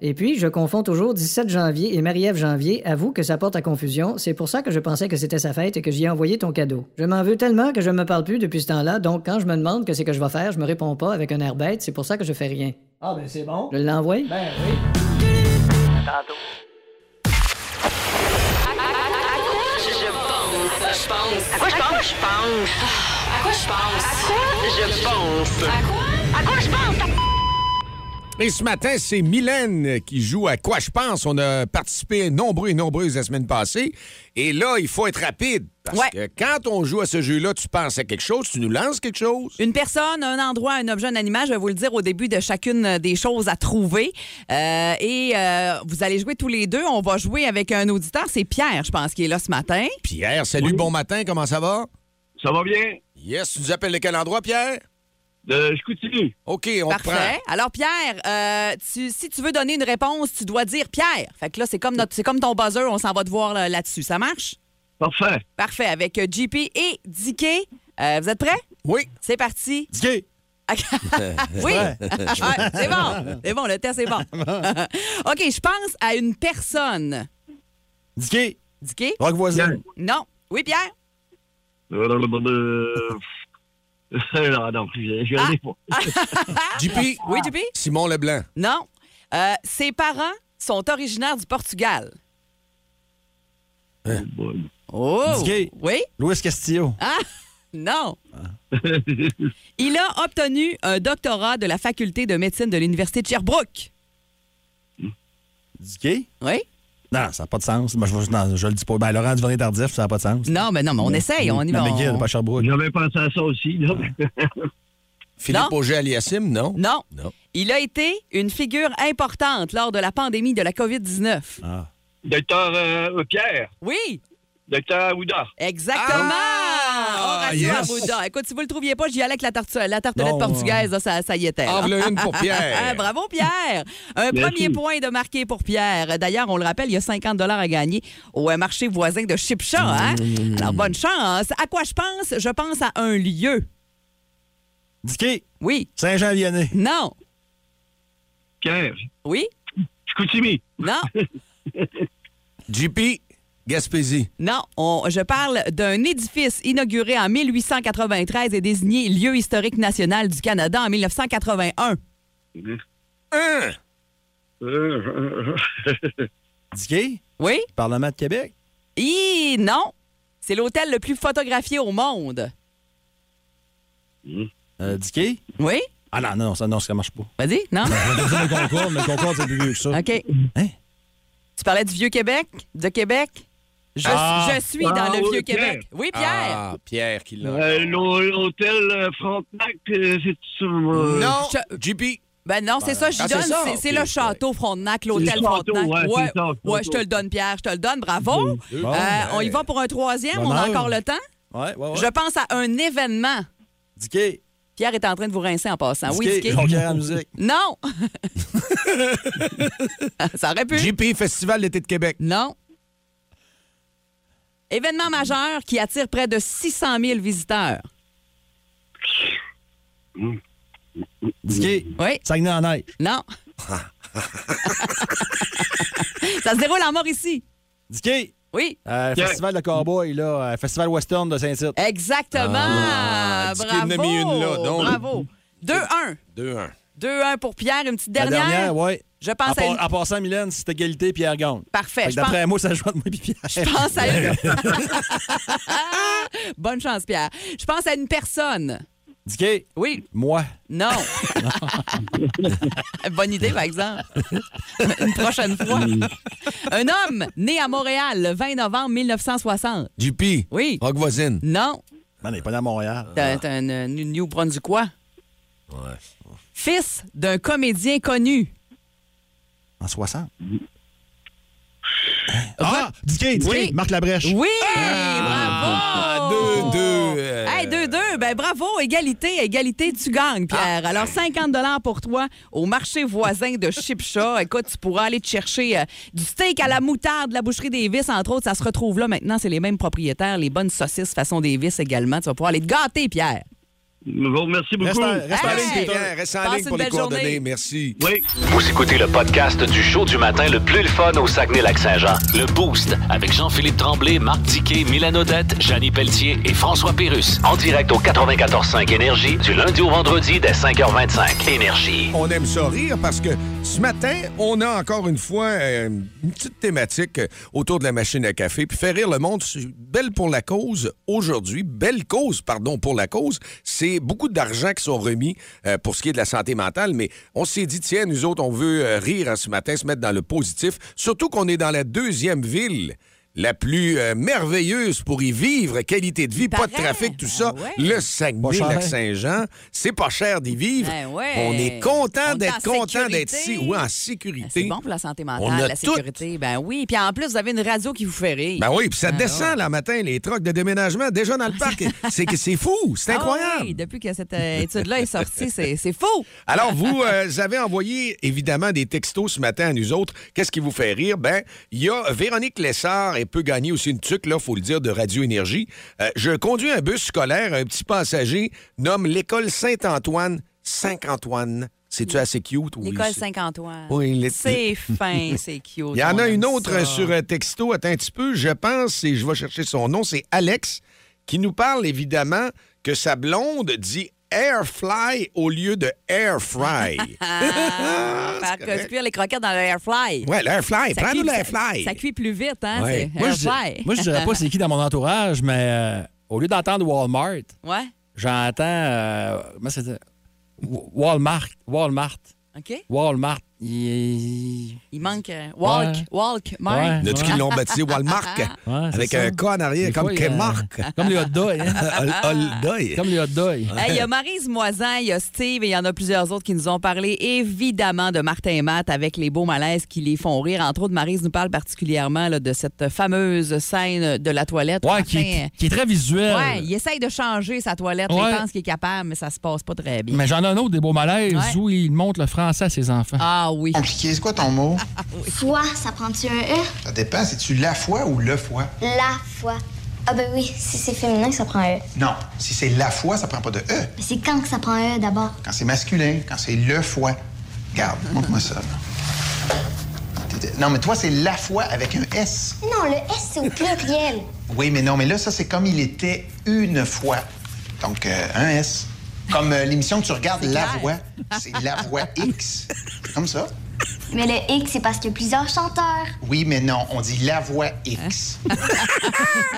Et puis, je confonds toujours 17 janvier et Marie-Ève janvier, avoue que ça porte à confusion, c'est pour ça que je pensais que c'était sa fête et que j'y ai envoyé ton cadeau. Je m'en veux tellement que je me parle plus depuis ce temps-là, donc quand je me demande que c'est que je vais faire, je me réponds pas avec un air bête, c'est pour ça que je fais rien. Ah, ben, c'est bon. Je l'envoie? Ben, oui. Je pense? À quoi je pense? Je pense. À quoi je pense? À quoi je pense? À quoi? À quoi je pense? Et ce matin, c'est Mylène qui joue à Quoi je pense. On a participé nombreux et nombreuses la semaine passée. Et là, il faut être rapide. Parce Ouais. que quand on joue à ce jeu-là, tu penses à quelque chose, tu nous lances quelque chose? Une personne, un endroit, un objet, un animal, je vais vous le dire au début de chacune des choses à trouver. Euh, et euh, vous allez jouer tous les deux. On va jouer avec un auditeur. C'est Pierre, je pense, qui est là ce matin. Pierre, salut, bon matin, comment ça va? Ça va bien? Yes, tu nous appelles de quel endroit, Pierre? De je continue. OK, on te prend. Parfait. Alors, Pierre, euh, tu- si tu veux donner une réponse, tu dois dire Pierre. Fait que là, c'est comme, notre- c'est comme ton buzzer. On s'en va te voir là- là-dessus. Ça marche? Parfait. Parfait. Avec euh, JP et Dicky. Euh, vous êtes prêts? Oui. C'est parti. Dicky. oui. Ouais, c'est bon. C'est bon, le test est bon. OK, je pense à une personne. Dicky. Dicky? Rock voisin. Non. Oui, Pierre? Euh, non, non, je, l'ai pas. JP? Oui, JP? Simon Leblanc. Non. Euh, ses parents sont originaires du Portugal. Oh! Dicky. Oui? Louis Castillo. Ah! Non. Il a obtenu un doctorat de la faculté de médecine de l'Université de Sherbrooke. Dicky? Oui? Non, ça n'a pas de sens. Moi, je, non, je le dis pas. Ben, Laurent Duvernay-Tardif, ça n'a pas de sens. Non, mais non, mais on essaye. On y va. Non, mais on- pas Sherbrooke. J'avais pensé à ça aussi. Là. Philippe. Auger aliassime, non? Non. Non. Il a été une figure importante lors de la pandémie de la COVID-19. Ah. Docteur euh, Pierre. Oui, Docteur Ouda. exactement. Ah, Horacio yes. Écoute, si vous le trouviez pas, j'y allais avec la, tartu- la tartelette Non. portugaise. là, ça, ça y était. là. En une pour Pierre. Ah, Bravo, Pierre. Un Merci. premier point de marqué pour Pierre. D'ailleurs, on le rappelle, il y a 50 à gagner au euh, marché voisin de Chipcha. Hein? Alors, bonne chance. À quoi je pense? Je pense à un lieu. Dicky. Oui. Saint-Jean-Vianney. Non. Pierre. Oui. Continue. Non. JP, Gaspésie. Non, on- je parle d'un édifice inauguré en 1893 et désigné lieu historique national du Canada en 1981. Hein? Euh, Dicky. Oui? Parlement de Québec. Et non. C'est l'hôtel le plus photographié au monde. Euh, Dicky. Oui? Ah non, non, ça, non, ça marche pas. Vas-y, non? Le concours, mais le concours, c'est plus vieux que ça. OK. Hein? Tu parlais du Vieux-Québec, de Québec? Je, Ah. je suis dans Ah, le oui, Vieux-Québec. Oui, Pierre. Ah, Pierre qui l'a. Euh, l'hô- L'hôtel euh, Frontenac, euh, c'est ça. euh, Non, Je- JP. Ben non, c'est ça, j'y Ah, c'est donne. ça? C'est- le château Frontenac, l'hôtel Frontenac. ouais, ouais, c'est ça, le ouais, château. je te le donne, Pierre, je te le donne. Bravo. Bon, Euh, ben, on y va pour un troisième, on a encore le temps? Ouais, ouais, ouais. Je pense à un événement. Dicky. Pierre est en train de vous rincer en passant. Oui, Dicky. Dicky? Jonquière à la musique. Non! Ça aurait pu. JP, Festival d'été de Québec. Non. Événement majeur qui attire près de 600 000 visiteurs. Dicky. Oui. Saguenay en neige. Non. Ça se déroule en Mauricie. Dicky. Oui. Euh. Festival de Cowboy, là. euh, Festival Western de Saint-Tite. Exactement. Ah, dis qu'il en a Bravo. mis une là, donc. Bravo. 2-1. 2-1. 2-1 pour Pierre. Une petite La dernière. dernière, Je En, pense à par- une... en passant, Mylène, c'est égalité, Pierre gagne. Parfait. Je pense... D'après moi, ça joue entre moi et Pierre. Je pense à une... Bonne chance, Pierre. Je pense à une personne. Dicky. Oui. Moi. Non. Bonne idée, par exemple. Une prochaine fois. Un homme né à Montréal le 20 novembre 1960. JP. Oui. Rock voisine. Non. On n'est pas né à Montréal. T'es t'es un euh, New Brunswickois. Ouais. Fils d'un comédien connu. En 60. Ah! Dicky, Dicky. Oui. Marc Labrèche. Oui! Ah, bravo! 2-2. euh, Hey, 2-2. Ben bravo, égalité, égalité, tu gagnes, Pierre. Alors, 50 pour toi au marché voisin de Chipcha. Écoute, tu pourras aller te chercher euh, du steak à la moutarde de la boucherie Davis, entre autres. Ça se retrouve là maintenant. C'est les mêmes propriétaires. Les bonnes saucisses façon Davis également. Tu vas pouvoir aller te gâter, Pierre. Merci beaucoup. Reste en, reste en ligne, Peter. Pierre, reste en ligne pour les journée. coordonnées. Merci. Oui. Vous écoutez le podcast du show du matin le plus le fun au Saguenay-Lac-Saint-Jean. Le Boost avec Jean-Philippe Tremblay, Marc Tiquet, Milan Odette, Janine Pelletier et François Pérus. En direct au 94.5 Énergie du lundi au vendredi dès 5h25. Énergie. On aime ça rire parce que ce matin, on a encore une fois euh, une petite thématique euh, autour de la machine à café. Puis faire rire le monde, c'est belle pour la cause aujourd'hui. Belle cause, pardon, pour la cause. C'est beaucoup d'argent qui sont remis euh, pour ce qui est de la santé mentale. Mais on s'est dit, tiens, nous autres, on veut euh, rire hein, ce matin, se mettre dans le positif. Surtout qu'on est dans la deuxième ville la plus euh, merveilleuse pour y vivre, qualité de vie, pas de trafic, tout ça. Ah ouais. Le. Saguenay-Lac-Saint-Jean, c'est pas cher d'y vivre. Ben ouais. On est content d'être en content d'être sécurité. ici. Oui, en Ben, sécurité. C'est bon pour la santé On mentale, a la tout. sécurité. Ben oui. Puis en plus, vous avez une radio qui vous fait rire. Ben oui, puis ça Ah, descend ouais. là matin, les trucks de déménagement, déjà dans le parc. C'est que c'est fou, c'est Ah incroyable. oui, depuis que cette euh, étude-là est sortie, c'est c'est fou. Alors, vous euh, avez envoyé évidemment des textos ce matin à nous autres. Qu'est-ce qui vous fait rire? Ben, il y a Véronique Lessard, elle peut gagner aussi une tuque, là, faut le dire, de Radio Énergie. Euh, je conduis un bus scolaire, un petit passager nomme l'école Saint-Antoine Saint-Antoine. C'est-tu assez cute? Oui, L'école Saint-Antoine. Oui, les- C'est fin, c'est cute. Il y en a une autre ça. euh, sur un texto. Attends un petit peu. Je pense, et je vais chercher son nom, c'est Alex, qui nous parle évidemment que sa blonde dit air fly au lieu de air fry. Faire que- cuire les croquettes dans le air fly. ouais, l'air fly. Ça Prends-nous cuit- l'air ça-. Ça cuit plus vite, hein? Ouais. c'est Moi, je, dirais- fly. moi, je dirais pas c'est qui dans mon entourage, mais euh, au lieu d'entendre Walmart, Ouais, j'entends. euh, comment c'est ça? Wa- Walmart. Walmart. OK. Walmart. Il... Il manque euh, walk, Ouais. walk, Mark. Ouais. Qui l'ont baptisé Walmart. Ouais, avec ça. un K en arrière, Des comme fois, il y a- Mark. Comme les hot dogs. hein? Comme les hot dogs. Hey, Il y a Marise Moisin, il y a Steve et il y en a plusieurs autres qui nous ont parlé évidemment de Martin et Matt avec les beaux malaises qui les font rire. Entre autres, Marise nous parle particulièrement là, de cette fameuse scène de la toilette. Martin, qui est, qui est très visuel. ouais, il essaye de changer sa toilette. Ouais. Il pense qu'il est capable, mais ça se passe pas très bien. Mais j'en ai un autre des beaux malaises Ouais. où il montre le français à ses enfants. Ah oui. Compliqué, c'est quoi ton mot? Foi, ça prend-tu un E? Ça dépend, c'est-tu la foi ou le foi? La foi. Ah ben oui, si c'est féminin, ça prend un E. Non, si c'est la foi, ça prend pas de E. Mais c'est quand que ça prend un E d'abord? Quand c'est masculin, quand c'est le foi. Garde, montre-moi ça. Non, mais toi, c'est la foi avec un S. Non, le S, c'est au pluriel. Oui, mais non, mais là, ça, c'est comme il était une fois. Donc, euh, un S. Comme euh, l'émission que tu regardes, La clair. Voix. C'est La Voix X. Comme ça. Mais le X, c'est parce qu'il y a plusieurs chanteurs. Oui, mais non, on dit la voix X.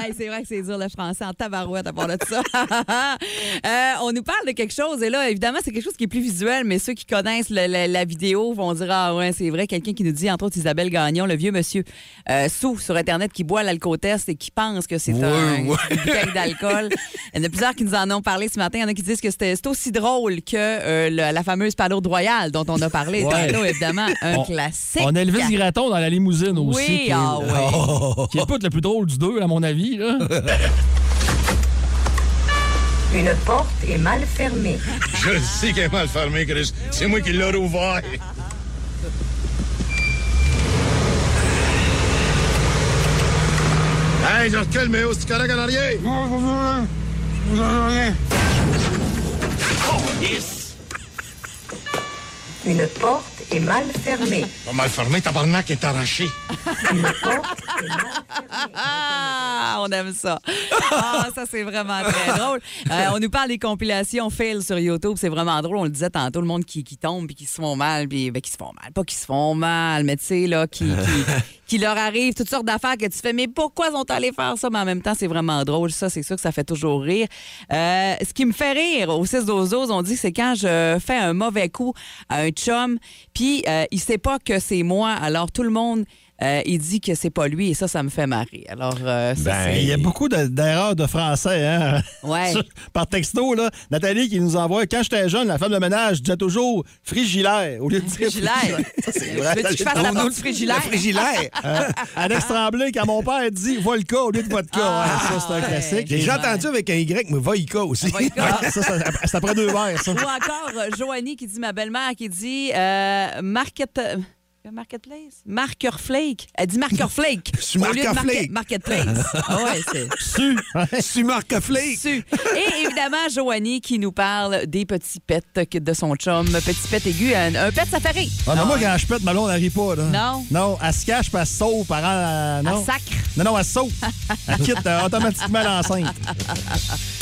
Hey, c'est vrai que c'est dur le français en tabarouette à part de ça. Euh, on nous parle de quelque chose et là, évidemment, c'est quelque chose qui est plus visuel, mais ceux qui connaissent le- le- la vidéo vont dire Ah ouais, c'est vrai, quelqu'un qui nous dit, entre autres Isabelle Gagnon, le vieux monsieur euh, sous sur Internet qui boit l'alcotest et qui pense que c'est Ouais, un, ouais. une bouteille d'alcool. Il y en a plusieurs qui nous en ont parlé ce matin. Il y en a qui disent que c'était c'est aussi drôle que euh, le- la fameuse palourde royale dont on a parlé Ouais. tantôt, évidemment. Un On- classique. On a Elvis Gratton dans la limousine aussi. Oui, qui est, ah ouais. qui est pas le plus drôle du deux, à mon avis. Là. Une porte est mal fermée. Je le sais qu'elle est mal fermée, Chris. C'est moi qui l'ai rouvert. Hey, je recule, mais où, c'est correct en arrière? yes! Une porte est mal fermée. Pas mal fermé, tabarnak est arraché. Ah, on aime ça. Ah, ça, c'est vraiment très drôle. Euh, on nous parle des compilations fail sur YouTube. C'est vraiment drôle. On le disait tantôt, le monde qui, qui tombe puis qui se font mal. Puis, ben, qui se font mal. Pas qui se font mal, mais tu sais, là, qui, qui, qui leur arrive toutes sortes d'affaires que tu fais. Mais pourquoi sont allés faire ça? Mais en même temps, c'est vraiment drôle. Ça, c'est sûr que ça fait toujours rire. Euh, ce qui me fait rire au 6 12 on dit que c'est quand je fais un mauvais coup à un chum, puis euh, il sait pas que c'est moi. Alors, tout le monde. Euh, il dit que c'est pas lui et ça, ça me fait marrer. Alors, euh, ça, Ben, il y a beaucoup de- d'erreurs de français, hein? Ouais. Par texto, là. Nathalie qui nous envoie Quand j'étais jeune, la femme de ménage disait toujours frigilaire au lieu de dire Frigilaire. Ça, c'est Tu vrai. veux-tu que je fasse la partie frigilaire? La frigilaire? Euh, Alex Tremblay, quand mon père dit vodka au lieu de vodka. Ah, Ouais, ça, c'est un classique. J'ai déjà entendu avec un Y, mais Voïka aussi. Voïka. Ah, ça, ça, c'est après deux verres, ça. Ou encore Joanie qui dit, ma belle-mère qui dit euh, Market... euh, Marketplace? Marker Flake. Elle dit Marker Flake. Su au lieu de Marker market- Flake. Marketplace. Ah ouais, c'est. Su. Su Marc Flake. Su. Et évidemment, Joanie qui nous parle des petits pets que- de son chum. Petit pet aigu, un, un pet, ça fait rire. Ah, mais moi, quand je pète, ma elle rit pas, là. Non. Non, elle se cache, puis elle se sauve par en- non. Elle sacre. Non, non, elle se sauve. Elle quitte euh, automatiquement l'enceinte.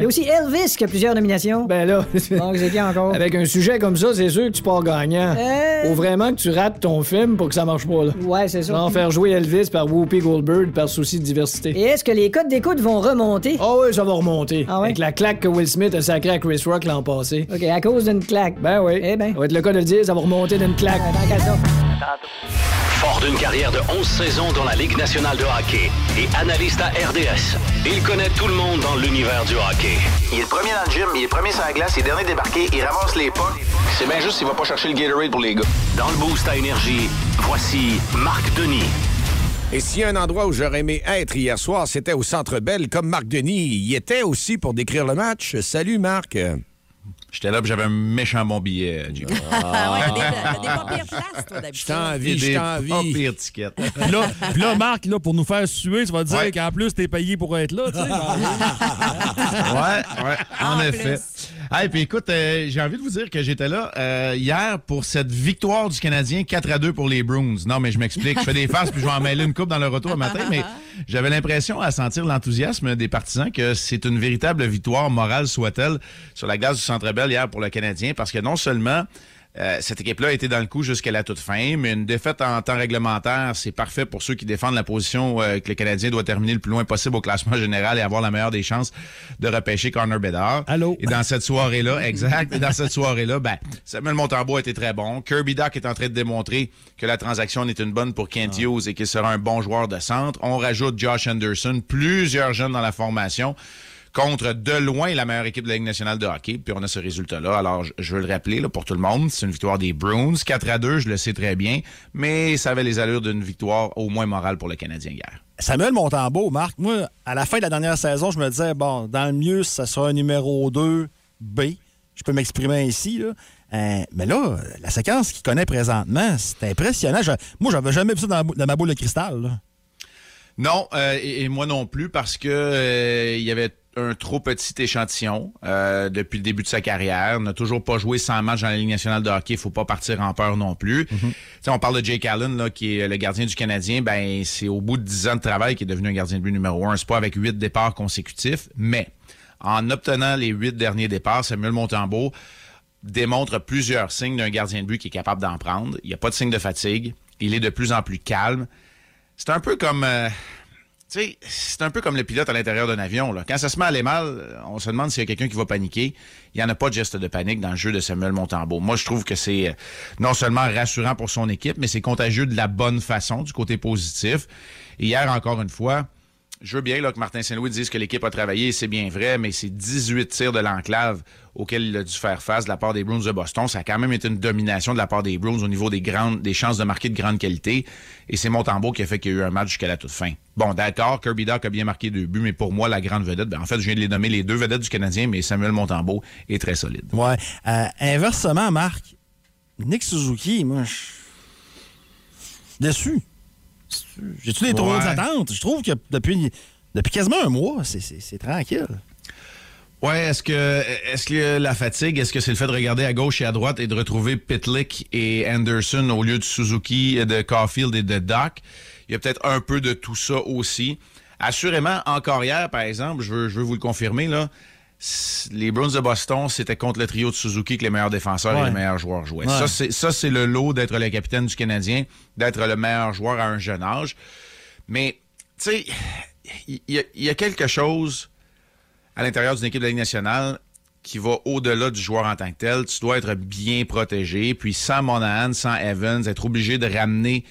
Il y a aussi Elvis qui a plusieurs nominations. Ben là, Donc, c'est qui encore? avec un sujet comme ça, c'est sûr que tu pars gagnant. Euh, Faut vraiment que tu rates ton film pour que ça marche pas, là. Ouais, c'est ça. Non, faire jouer Elvis par Whoopi Goldberg par souci de diversité. Et est-ce que les codes d'écoute vont remonter? Ah oui, ça va remonter. Ah ouais? Avec la claque que Will Smith a sacrée à Chris Rock l'an passé. OK, à cause d'une claque. Ben oui. Eh ben. Ça va être le cas de le dire, ça va remonter d'une claque. Fort d'une carrière de 11 saisons dans la Ligue nationale de hockey et analyste à RDS, il connaît tout le monde dans l'univers du hockey. Il est le premier dans le gym, il est le premier sur la glace, il est dernier débarqué, il ramasse les pas. C'est bien juste s'il va pas chercher le Gatorade pour les gars. Dans le boost à énergie, voici Marc Denis. Et s'il y a un endroit où j'aurais aimé être hier soir, c'était au Centre Bell, comme Marc Denis y était aussi pour décrire le match. Salut, Marc. J'étais là, j'avais un méchant bon billet, Jimmy. Ah ouais, t'as des, t'as des pas pires places, toi, Je d'habitude. t'envie, je Des t'envie. pas pires tickets. Puis là, puis là, Marc, là, pour nous faire suer, tu vas dire Ouais. qu'en plus, t'es payé pour être là, tu sais. ouais, ouais, en, En effet. Hey, puis écoute, euh, j'ai envie de vous dire que j'étais là euh, hier pour cette victoire du Canadien 4 à 2 pour les Bruins. Non, mais je m'explique. Je fais des farces puis je vais en mêler une coupe dans le retour le matin, mais j'avais l'impression à sentir l'enthousiasme des partisans que c'est une véritable victoire morale, soit-elle, sur la glace du Centre Bell hier pour le Canadien, parce que non seulement euh, cette équipe-là a été dans le coup jusqu'à la toute fin, mais une défaite en temps réglementaire, c'est parfait pour ceux qui défendent la position euh, que le Canadien doit terminer le plus loin possible au classement général et avoir la meilleure des chances de repêcher Connor Bedard. Allô? Et dans cette soirée-là, exact, et dans cette soirée-là, ben, Samuel Montembeau a été très bon. Kirby Doc est en train de démontrer que la transaction est une bonne pour Kent Hughes et qu'il sera un bon joueur de centre. On rajoute Josh Anderson, plusieurs jeunes dans la formation. Contre de loin la meilleure équipe de la Ligue nationale de hockey. Puis on a ce résultat-là. Alors, je, je veux le rappeler là, pour tout le monde, c'est une victoire des Bruins. 4 à 2, je le sais très bien, mais ça avait les allures d'une victoire au moins morale pour le Canadien hier. Samuel Montembeau, Marc, moi, à la fin de la dernière saison, je me disais, bon, dans le mieux, ça sera un numéro 2 B. Je peux m'exprimer ici, là. Euh, mais là, la séquence qu'il connaît présentement, c'est impressionnant. Je- moi, j'avais jamais vu ça dans, ma boule de cristal. là. Non, euh, et, et moi non plus, parce que euh, il y avait un trop petit échantillon euh, depuis le début de sa carrière. n'a toujours pas joué 100 matchs dans la Ligue nationale de hockey. Il faut pas partir en peur non plus. Sais, On parle de Jake Allen, là, qui est le gardien du Canadien. Ben, c'est au bout de 10 ans de travail qu'il est devenu un gardien de but numéro un. C'est pas avec huit départs consécutifs, mais en obtenant les huit derniers départs, Samuel Montembeau démontre plusieurs signes d'un gardien de but qui est capable d'en prendre. Il n'y a pas de signe de fatigue. Il est de plus en plus calme. C'est un peu comme. euh, tu sais, c'est un peu comme le pilote à l'intérieur d'un avion. Là. Quand ça se met à aller mal, euh, on se demande s'il y a quelqu'un qui va paniquer. Il n'y en a pas de geste de panique dans le jeu de Samuel Montembeau. Moi, je trouve que c'est euh, non seulement rassurant pour son équipe, mais c'est contagieux de la bonne façon, du côté positif. Hier, encore une fois, je veux bien là, que Martin Saint-Louis dise que l'équipe a travaillé, c'est bien vrai, mais c'est 18 tirs de l'enclave auxquels il a dû faire face de la part des Bruins de Boston. Ça a quand même été une domination de la part des Bruins au niveau des grandes, des chances de marquer de grande qualité. Et c'est Montembeau qui a fait qu'il y a eu un match jusqu'à la toute fin. Bon, d'accord, Kirby Doc a bien marqué deux buts, mais pour moi, la grande vedette, ben, en fait, je viens de les nommer les deux vedettes du Canadien, mais Samuel Montembeau est très solide. Ouais. Euh, inversement, Marc, Nick Suzuki, moi, je suis déçu. J'ai-tu des trop Ouais. attentes? Je trouve que depuis, depuis quasiment un mois, c'est- tranquille. Ouais, est-ce que est-ce que la fatigue, est-ce que c'est le fait de regarder à gauche et à droite et de retrouver Pitlick et Anderson au lieu de Suzuki, de Caulfield et de Doc? Il y a peut-être un peu de tout ça aussi. Assurément, encore hier, par exemple, je veux, je veux vous le confirmer, là, les Bruins de Boston, c'était contre le trio de Suzuki que les meilleurs défenseurs et les meilleurs joueurs jouaient. Ouais. Ça, c'est le lot d'être le capitaine du Canadien, d'être le meilleur joueur à un jeune âge. Mais, tu sais, il y, a- il y a quelque chose à l'intérieur d'une équipe de la Ligue nationale qui va au-delà du joueur en tant que tel. Tu dois être bien protégé. Puis sans Monahan, sans Evans, être obligé de ramener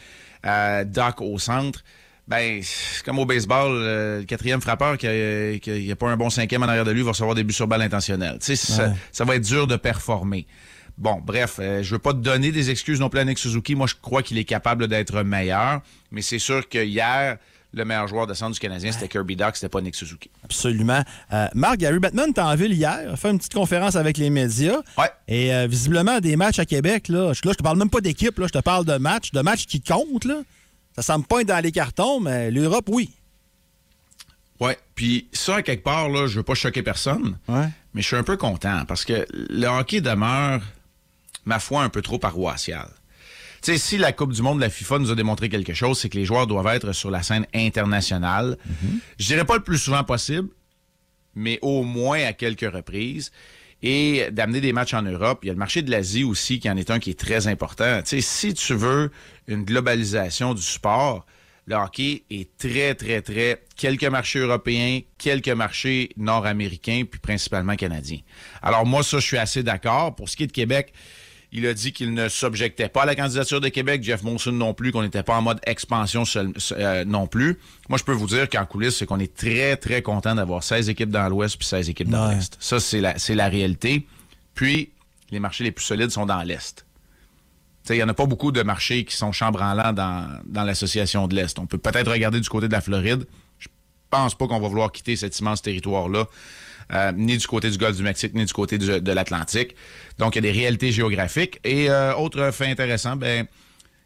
euh, Doc au centre, ben, c'est comme au baseball, euh, le quatrième frappeur qui n'a pas un bon cinquième en arrière de lui va recevoir des buts sur balle intentionnels. Tu sais, ça, Ouais. ça va être dur de performer. Bon, bref, euh, je veux pas te donner des excuses non plus à Nick Suzuki. Moi, je crois qu'il est capable d'être meilleur. Mais c'est sûr que hier, le meilleur joueur de centre du Canadien, c'était Kirby Doc, c'était pas Nick Suzuki. Absolument. Euh, Marc, Gary Bettman était en ville hier, a fait une petite conférence avec les médias. Et euh, visiblement, des matchs à Québec, là, je, là, je te parle même pas d'équipe, là, je te parle de matchs, de matchs qui comptent. Là. Ça semble pas être dans les cartons, mais l'Europe, oui. Ouais, puis ça, à quelque part, là, je veux pas choquer personne, mais je suis un peu content parce que le hockey demeure, ma foi, un peu trop paroissial. Tu sais, si la Coupe du monde de la FIFA nous a démontré quelque chose, c'est que les joueurs doivent être sur la scène internationale. Je dirais pas le plus souvent possible, mais au moins à quelques reprises. Et d'amener des matchs en Europe. Il y a le marché de l'Asie aussi, qui en est un qui est très important. Tu si tu veux une globalisation du sport, le hockey est très, très, très quelques marchés européens, quelques marchés nord-américains, puis principalement canadiens. Alors moi, ça, je suis assez d'accord. Pour ce qui est de Québec, il a dit qu'il ne s'objectait pas à la candidature de Québec, Jeff Monson non plus, qu'on n'était pas en mode expansion seul- euh, non plus. Moi, je peux vous dire qu'en coulisses, c'est qu'on est très, très content d'avoir 16 équipes dans l'Ouest puis 16 équipes dans l'Est. Ça, c'est la, c'est la réalité. Puis, les marchés les plus solides sont dans l'Est. Tu sais, Il n'y en a pas beaucoup de marchés qui sont chambranlants dans, dans l'association de l'Est. On peut peut-être regarder du côté de la Floride. Je pense pas qu'on va vouloir quitter cet immense territoire-là, euh, ni du côté du golfe du Mexique, ni du côté du- de l'Atlantique. Donc, il y a des réalités géographiques. Et euh, autre fait intéressant, ben,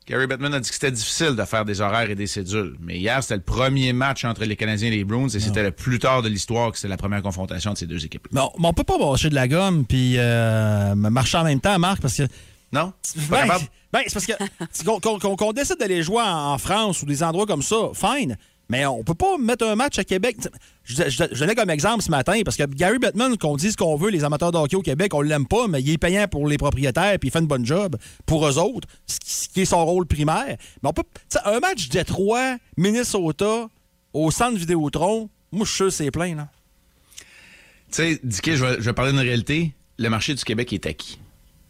Gary Bettman a dit que c'était difficile de faire des horaires et des cédules. Mais hier, c'était le premier match entre les Canadiens et les Bruins et c'était le plus tard de l'histoire que c'était la première confrontation de ces deux équipes. Mais on, mais on peut pas marcher de la gomme puis euh, marcher en même temps, Marc, parce que. Non? Ben, ben, c'est parce que qu'on décide d'aller jouer en, en France ou des endroits comme ça, fine. Mais on peut pas mettre un match à Québec. Je, je- je donnais comme exemple ce matin parce que Gary Bettman, qu'on dise ce qu'on veut, les amateurs de au Québec, on l'aime pas, mais il est payant pour les propriétaires puis il fait une bonne job pour eux autres, ce qui, est son rôle primaire. Mais on peut. Un match Détroit, Minnesota, au centre Vidéotron, moi je suis sûr c'est plein, là. Tu sais, Dicky, je vais parler d'une réalité. Le marché du Québec est acquis.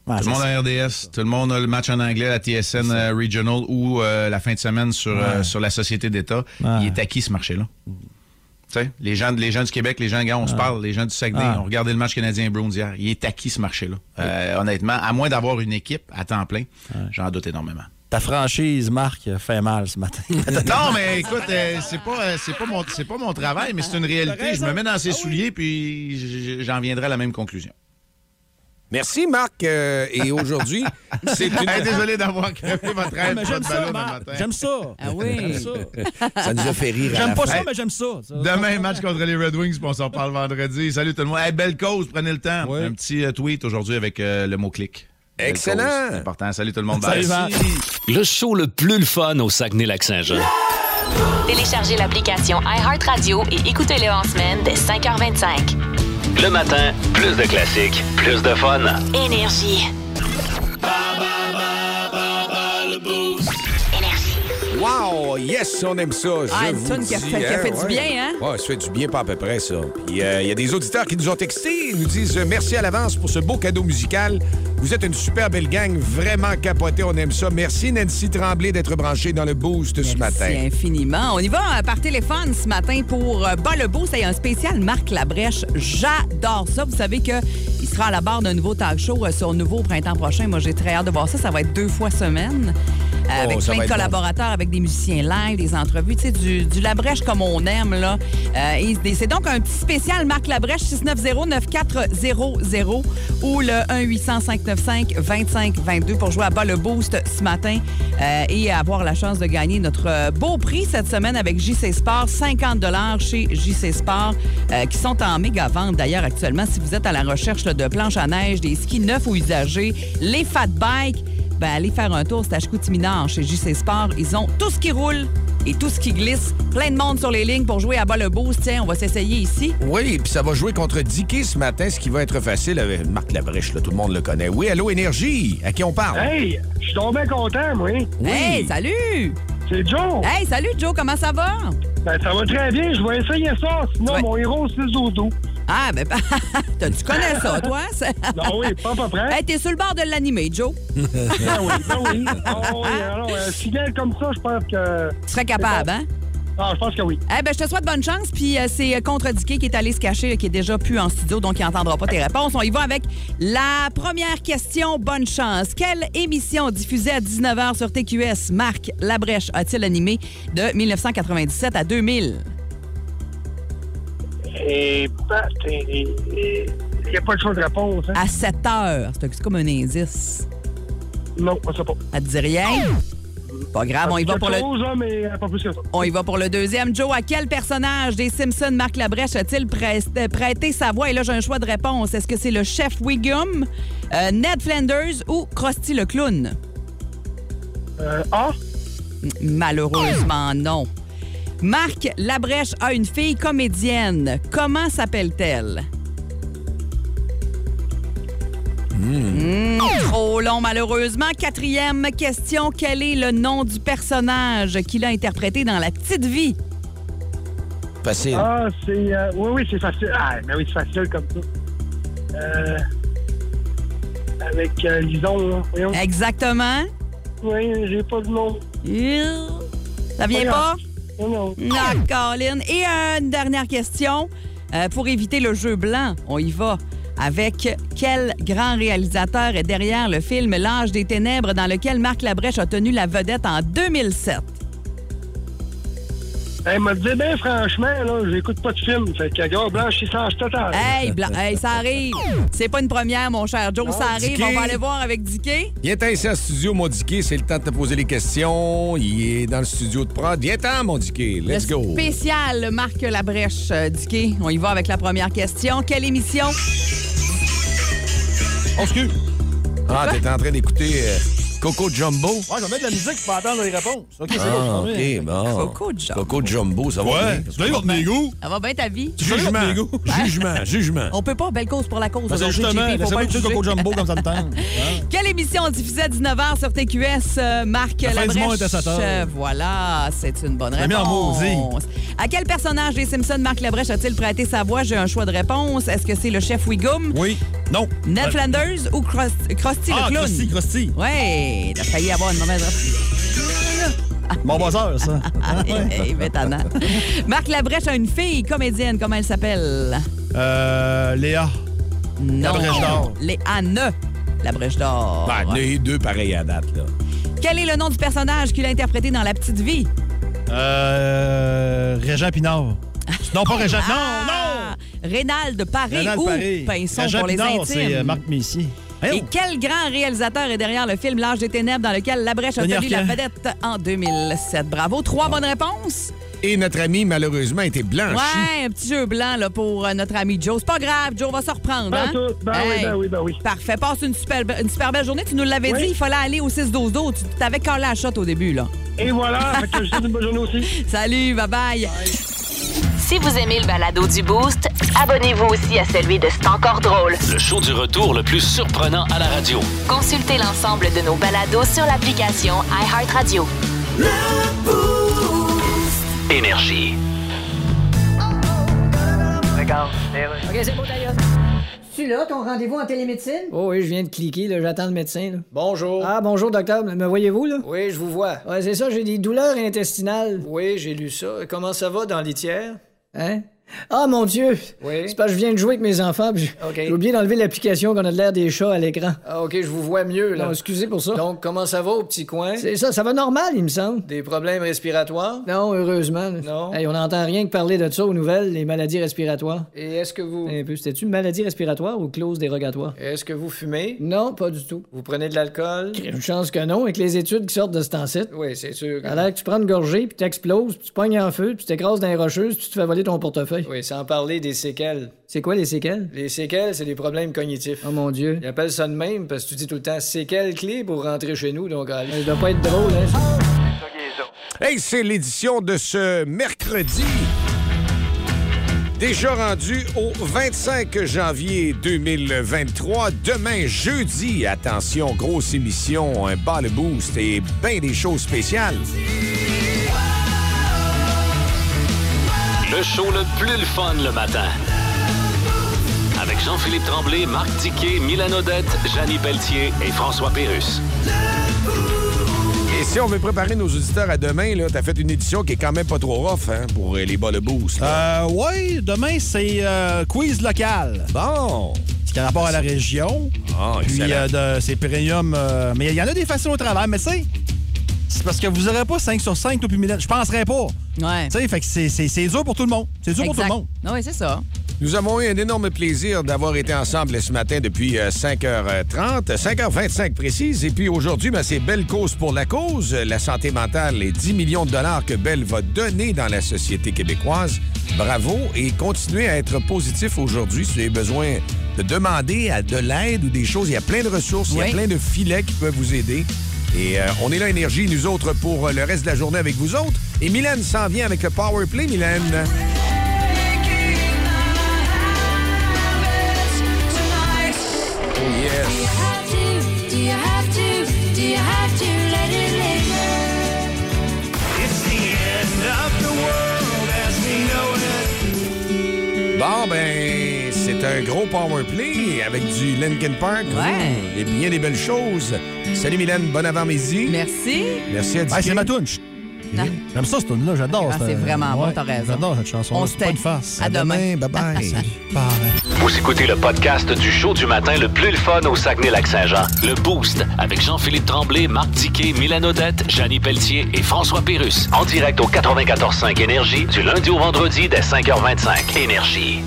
Ouais, tout le monde a RDS, tout le monde a le match en anglais, la TSN euh, Regional ou euh, la fin de semaine sur, euh, sur la Société d'État. Ouais. Il est acquis, ce marché-là. Tu Tu sais, les gens, les gens du Québec, les gens, gars, on se parle, les gens du Saguenay, Ah. ont regardé le match canadien Bruins hier. Il est acquis ce marché-là. Honnêtement, à moins d'avoir une équipe à temps plein, j'en doute énormément. Ta franchise, Marc, fait mal ce matin. Non, mais écoute, euh, c'est pas, euh, c'est pas mon, c'est pas mon travail, mais c'est une réalité. Je me mets dans ses souliers, puis j'en viendrai à la même conclusion. Merci, Marc. euh, et aujourd'hui, c'est une... Hey, désolé d'avoir crevé votre rêve. Mais de j'aime votre ça, Marc. matin. J'aime ça. Ah oui. Ça. Ça nous a fait rire à J'aime pas fin. ça, mais j'aime ça. Ça- Demain, match contre les Red Wings, puis on s'en reparle vendredi. Salut tout le monde. Hey, belle cause, prenez le temps. Un petit euh, tweet aujourd'hui avec euh, le mot-clic. Belle Excellent. c'est important. Salut tout le monde. Salut. Le show le plus le fun au Saguenay-Lac-Saint-Jean. Téléchargez l'application iHeartRadio et écoutez-le en semaine dès 5h25. Le matin, plus de classiques, plus de fun. Énergie. Wow! Yes, on aime ça. Je Ah, une qui a dis, fait- du bien, hein? Ouais, ça fait du bien, pas à peu près, ça. Puis euh, il y a des auditeurs qui nous ont texté. Ils nous disent euh, merci à l'avance pour ce beau cadeau musical. Vous êtes une super belle gang, vraiment capotée. On aime ça. Merci, Nancy Tremblay, d'être branchée dans le boost ce matin. Merci infiniment. On y va euh, par téléphone ce matin pour euh, Bas le Beau. C'est un spécial Marc Labrèche. J'adore ça. Vous savez que il sera à la barre d'un nouveau talk show euh, sur Nouveau au printemps prochain. Moi, j'ai très hâte de voir ça. Ça va être deux fois semaine. Euh, Oh, avec plein de collaborateurs, avec des musiciens live, des entrevues, tu sais, du, du Labrèche comme on aime, là. Euh, c'est- donc un petit spécial Marc Labrèche 690-9400 ou le 1-800-595-2522 pour jouer à bas le boost ce matin euh, et avoir la chance de gagner notre euh, beau prix cette semaine avec JC Sport, 50 chez JC Sport, qui sont en méga vente d'ailleurs actuellement. Si vous êtes à la recherche là, de planches à neige, des skis neufs ou usagés, les fat bikes, ben, allez faire un tour, c'est à Chicoutimi-Nord chez JC Sport. Ils ont tout ce qui roule et tout ce qui glisse. Plein de monde sur les lignes pour jouer à bas le boost. Tiens, on va s'essayer ici. Oui, puis ça va jouer contre Dicky ce matin, ce qui va être facile avec Marc Labrèche, là, tout le monde le connaît. Oui, allô, Énergie, à qui on parle? Hey, je suis tombé content, moi. Hey, salut! C'est Joe. Hey, salut Joe, comment ça va? Ben, ça va très bien. Je vais essayer ça. Sinon, Ouais. mon héros, c'est Zozo. Ah, ben, tu connais ça, toi? Non, oui, pas à peu près. Hey, t'es sur le bord de l'animer, Joe. Ben oui, ben oui. Ah oui, alors, un fidèle comme ça, je pense que... Tu serais capable, hein? Ah, je pense que oui. Eh ben, je te souhaite bonne chance. Puis euh, c'est contre Dicky qui est allé se cacher, là, qui est déjà plus en studio, donc il n'entendra pas tes réponses. On y va avec la première question. Bonne chance. Quelle émission diffusée à 19h sur TQS Marc Labrèche a-t-il animé de 1997 à 2000? Et... Il n'y a pas de choix de réponse, hein? À 7 heures. C'est comme un indice. Non, pas ça pas. Ça te dit rien? Pas grave, on y va pour le... hein, ça. On y va pour le deuxième. Joe, à quel personnage des Simpsons Marc Labrèche a-t-il prêt- prêté sa voix? Et là, j'ai un choix de réponse. Est-ce que c'est le chef Wiggum, euh, Ned Flanders ou Krusty le clown? Euh, A? Malheureusement, non. Marc Labrèche a une fille comédienne. Comment s'appelle-t-elle? Hmm, trop long, malheureusement. Quatrième question. Quel est le nom du personnage qu'il a interprété dans La Petite Vie? Facile. Ah, c'est... euh, oui, oui, c'est facile. Ah, mais oui, c'est facile comme ça. Euh... Avec euh, Lison, là. Voyons. Exactement. Oui, j'ai pas de nom. Ça vient pas? Non. Et euh, une dernière question. Euh, pour éviter le jeu blanc, on y va. Avec quel grand réalisateur est derrière le film L'âge des ténèbres dans lequel Marc Labrèche a tenu la vedette en 2007? Elle m'a dit, ben franchement, là, j'écoute pas de film. Fait que, gars, blanchissage total. Hey, blanc, hey, ça arrive. C'est pas une première, mon cher Joe. ça arrive. On va aller voir avec Dicky. Viens-t'en ici en studio, mon Dicky. C'est le temps de te poser les questions. Il est dans le studio de prod. Viens-t'en, mon Dicky. Let's Le go. Spécial Marc Labrèche, euh, Dicky. On y va avec la première question. Quelle émission? On se cul. Ah, t'es en train d'écouter euh, Coco Jumbo? Ouais, je vais mettre de la musique pour entendre les réponses. OK, c'est Ah, bon. OK, bon. Coco Jumbo. Coco Jumbo, ça va Ouais, bien. votre négo. Ça va bien ta vie? Jugement. Jugement, jugement. On peut pas, belle cause pour la cause. Ben, aujourd'hui, justement, laissez-moi juger. Coco Jumbo comme ça me tente. Hein? Quelle émission diffusée à 19h sur TQS, euh, Marc La fin du Labrèche? monde est à 7 heures. Euh, Voilà, c'est une bonne réponse. maudit. À quel personnage des Simpsons Marc Labrèche a-t-il prêté sa voix? J'ai un choix de réponse. Est-ce que c'est le chef Wiggum? Oui. Non. Ned. Flanders ou Krusty, Krusty Ah, le clown? Krusty, Krusty. Ouais, t'as failli avoir une mauvaise réponse. Mon bosseur, ça. Hey, hey. Marc Labrèche a une fille comédienne. Comment elle s'appelle? Euh, Léa. Non. La Brèche d'or. Léane. La Brèche d'or. Ben, eu deux pareils à date, là. Quel est le nom du personnage qu'il a interprété dans La Petite Vie? Euh, Régent Pinard. Non, pas Régent. Non, Ah! Rénald Paré Rénal ou Paré. Pinson Régent pour les Pinard, intimes? c'est euh, Marc Messier. Et quel grand réalisateur est derrière le film L'Âge des ténèbres dans lequel Labrèche a Denis tenu la vedette en 2007? Bravo. Trois bonnes réponses. Et notre ami, malheureusement, était blanchi. Ouais, un petit jeu blanc là, pour euh, notre ami Joe. C'est pas grave, Joe va se reprendre. Pas hein? tout. Ben oui, ben oui, ben oui. Parfait. Passe une super, be- une super belle journée. Tu nous l'avais Oui. dit, il fallait aller au 6-12-12. Tu t'avais collé la shot au début. là. Et voilà, fait que je une bonne journée aussi. Salut, bye-bye. Si vous aimez le balado du Boost, abonnez-vous aussi à celui de C'est encore drôle. Le show du retour le plus surprenant à la radio. Consultez l'ensemble de nos balados sur l'application iHeartRadio. Énergie. Regarde. OK, c'est beau, d'ailleurs. Tu là, ton rendez-vous en télémédecine? Oh oui, je viens de cliquer, là, j'attends le médecin. Là. Bonjour. Ah, bonjour, docteur. Me voyez-vous, là? Oui, je vous vois. Ouais, c'est ça, j'ai des douleurs intestinales. Oui, j'ai lu ça. Comment ça va dans litière? Hein? Ah, mon Dieu! Oui. C'est parce que je viens de jouer avec mes enfants, puis j'ai oublié d'enlever l'application qu'on a de l'air des chats à l'écran. Ah, OK, je vous vois mieux, là. Non, excusez pour ça. Donc, comment ça va au petit coin? C'est ça, ça va normal, il me semble. Des problèmes respiratoires? Non, heureusement. Non. Hey, on n'entend rien que parler de ça aux nouvelles, les maladies respiratoires. Et est-ce que vous. Un peu, c'était-tu maladie respiratoire ou clause dérogatoire? Est-ce que vous fumez? Non, pas du tout. Vous prenez de l'alcool? Une chance que non, avec les études qui sortent de cet site. Oui, c'est sûr. L'air que tu prends une gorgée, puis t'exploses, puis tu pognes en feu, puis tu t'écrases dans les rocheuses, puis tu te fais voler ton portefeuille. Oui, sans parler des séquelles. C'est quoi les séquelles? Les séquelles, c'est des problèmes cognitifs. Oh mon Dieu. Ils appellent ça de même parce que tu dis tout le temps séquelles clés pour rentrer chez nous, donc allez. Ça doit pas être drôle, hein? ça. Hey, c'est l'édition de ce mercredi. Déjà rendu au 25 janvier 2023. Demain, jeudi, attention, grosse émission, un bas le boost et bien des choses spéciales. Le show le plus le fun le matin. Avec Jean-Philippe Tremblay, Marc Tiquet, Milan Odette, Janine Pelletier et François Pérus. Et si on veut préparer nos auditeurs à demain, là, t'as fait une édition qui est quand même pas trop rough hein, pour euh, les bas le boost. Euh, ouais, demain, c'est euh, quiz local. Bon. Ce qui a rapport à la région. Ah, Puis euh, de- c'est premium. euh, mais il y en a des faciles au travail, mais tu sais, c'est parce que vous n'aurez pas 5 sur 5, toi puis Mylène. Je penserais pas. Ouais. Tu sais, fait que c'est- c'est c'est dur pour tout le monde. C'est dur pour tout le monde. Oui, c'est ça. Nous avons eu un énorme plaisir d'avoir été ensemble ce matin depuis euh, 5h30, 5h25 précise. Et puis aujourd'hui, ben, c'est Belle Cause pour la cause, la santé mentale, les 10 millions de dollars que Belle va donner dans la société québécoise. Bravo et continuez à être positif aujourd'hui si vous avez besoin de demander à de l'aide ou des choses. Il y a plein de ressources, il y a plein de filets qui peuvent vous aider. Et euh, on est là, Énergie, nous autres, pour euh, le reste de la journée avec vous autres. Et Mylène s'en vient avec le Power Play, Mylène. Oh yes. Bon, ben, c'est un gros power play avec du Linkin Park. Ouais. Et bien des belles choses. Salut Mylène, bon avant-midi. Merci. Merci à Ah, c'est ma. Non. J'aime ça, cette tune-là. J'adore. Ah, c'est vraiment bon, Ouais, t'as raison. J'adore cette chanson. On se pas tait. une farce. À demain. Bye-bye. Vous écoutez le podcast du show du matin le plus le fun au Saguenay-Lac-Saint-Jean. Le Boost avec Jean-Philippe Tremblay, Marc Tiquet, Milan Odette, Janine Pelletier et François Pérus. En direct au 94.5 Énergie du lundi au vendredi dès 5h25. Énergie.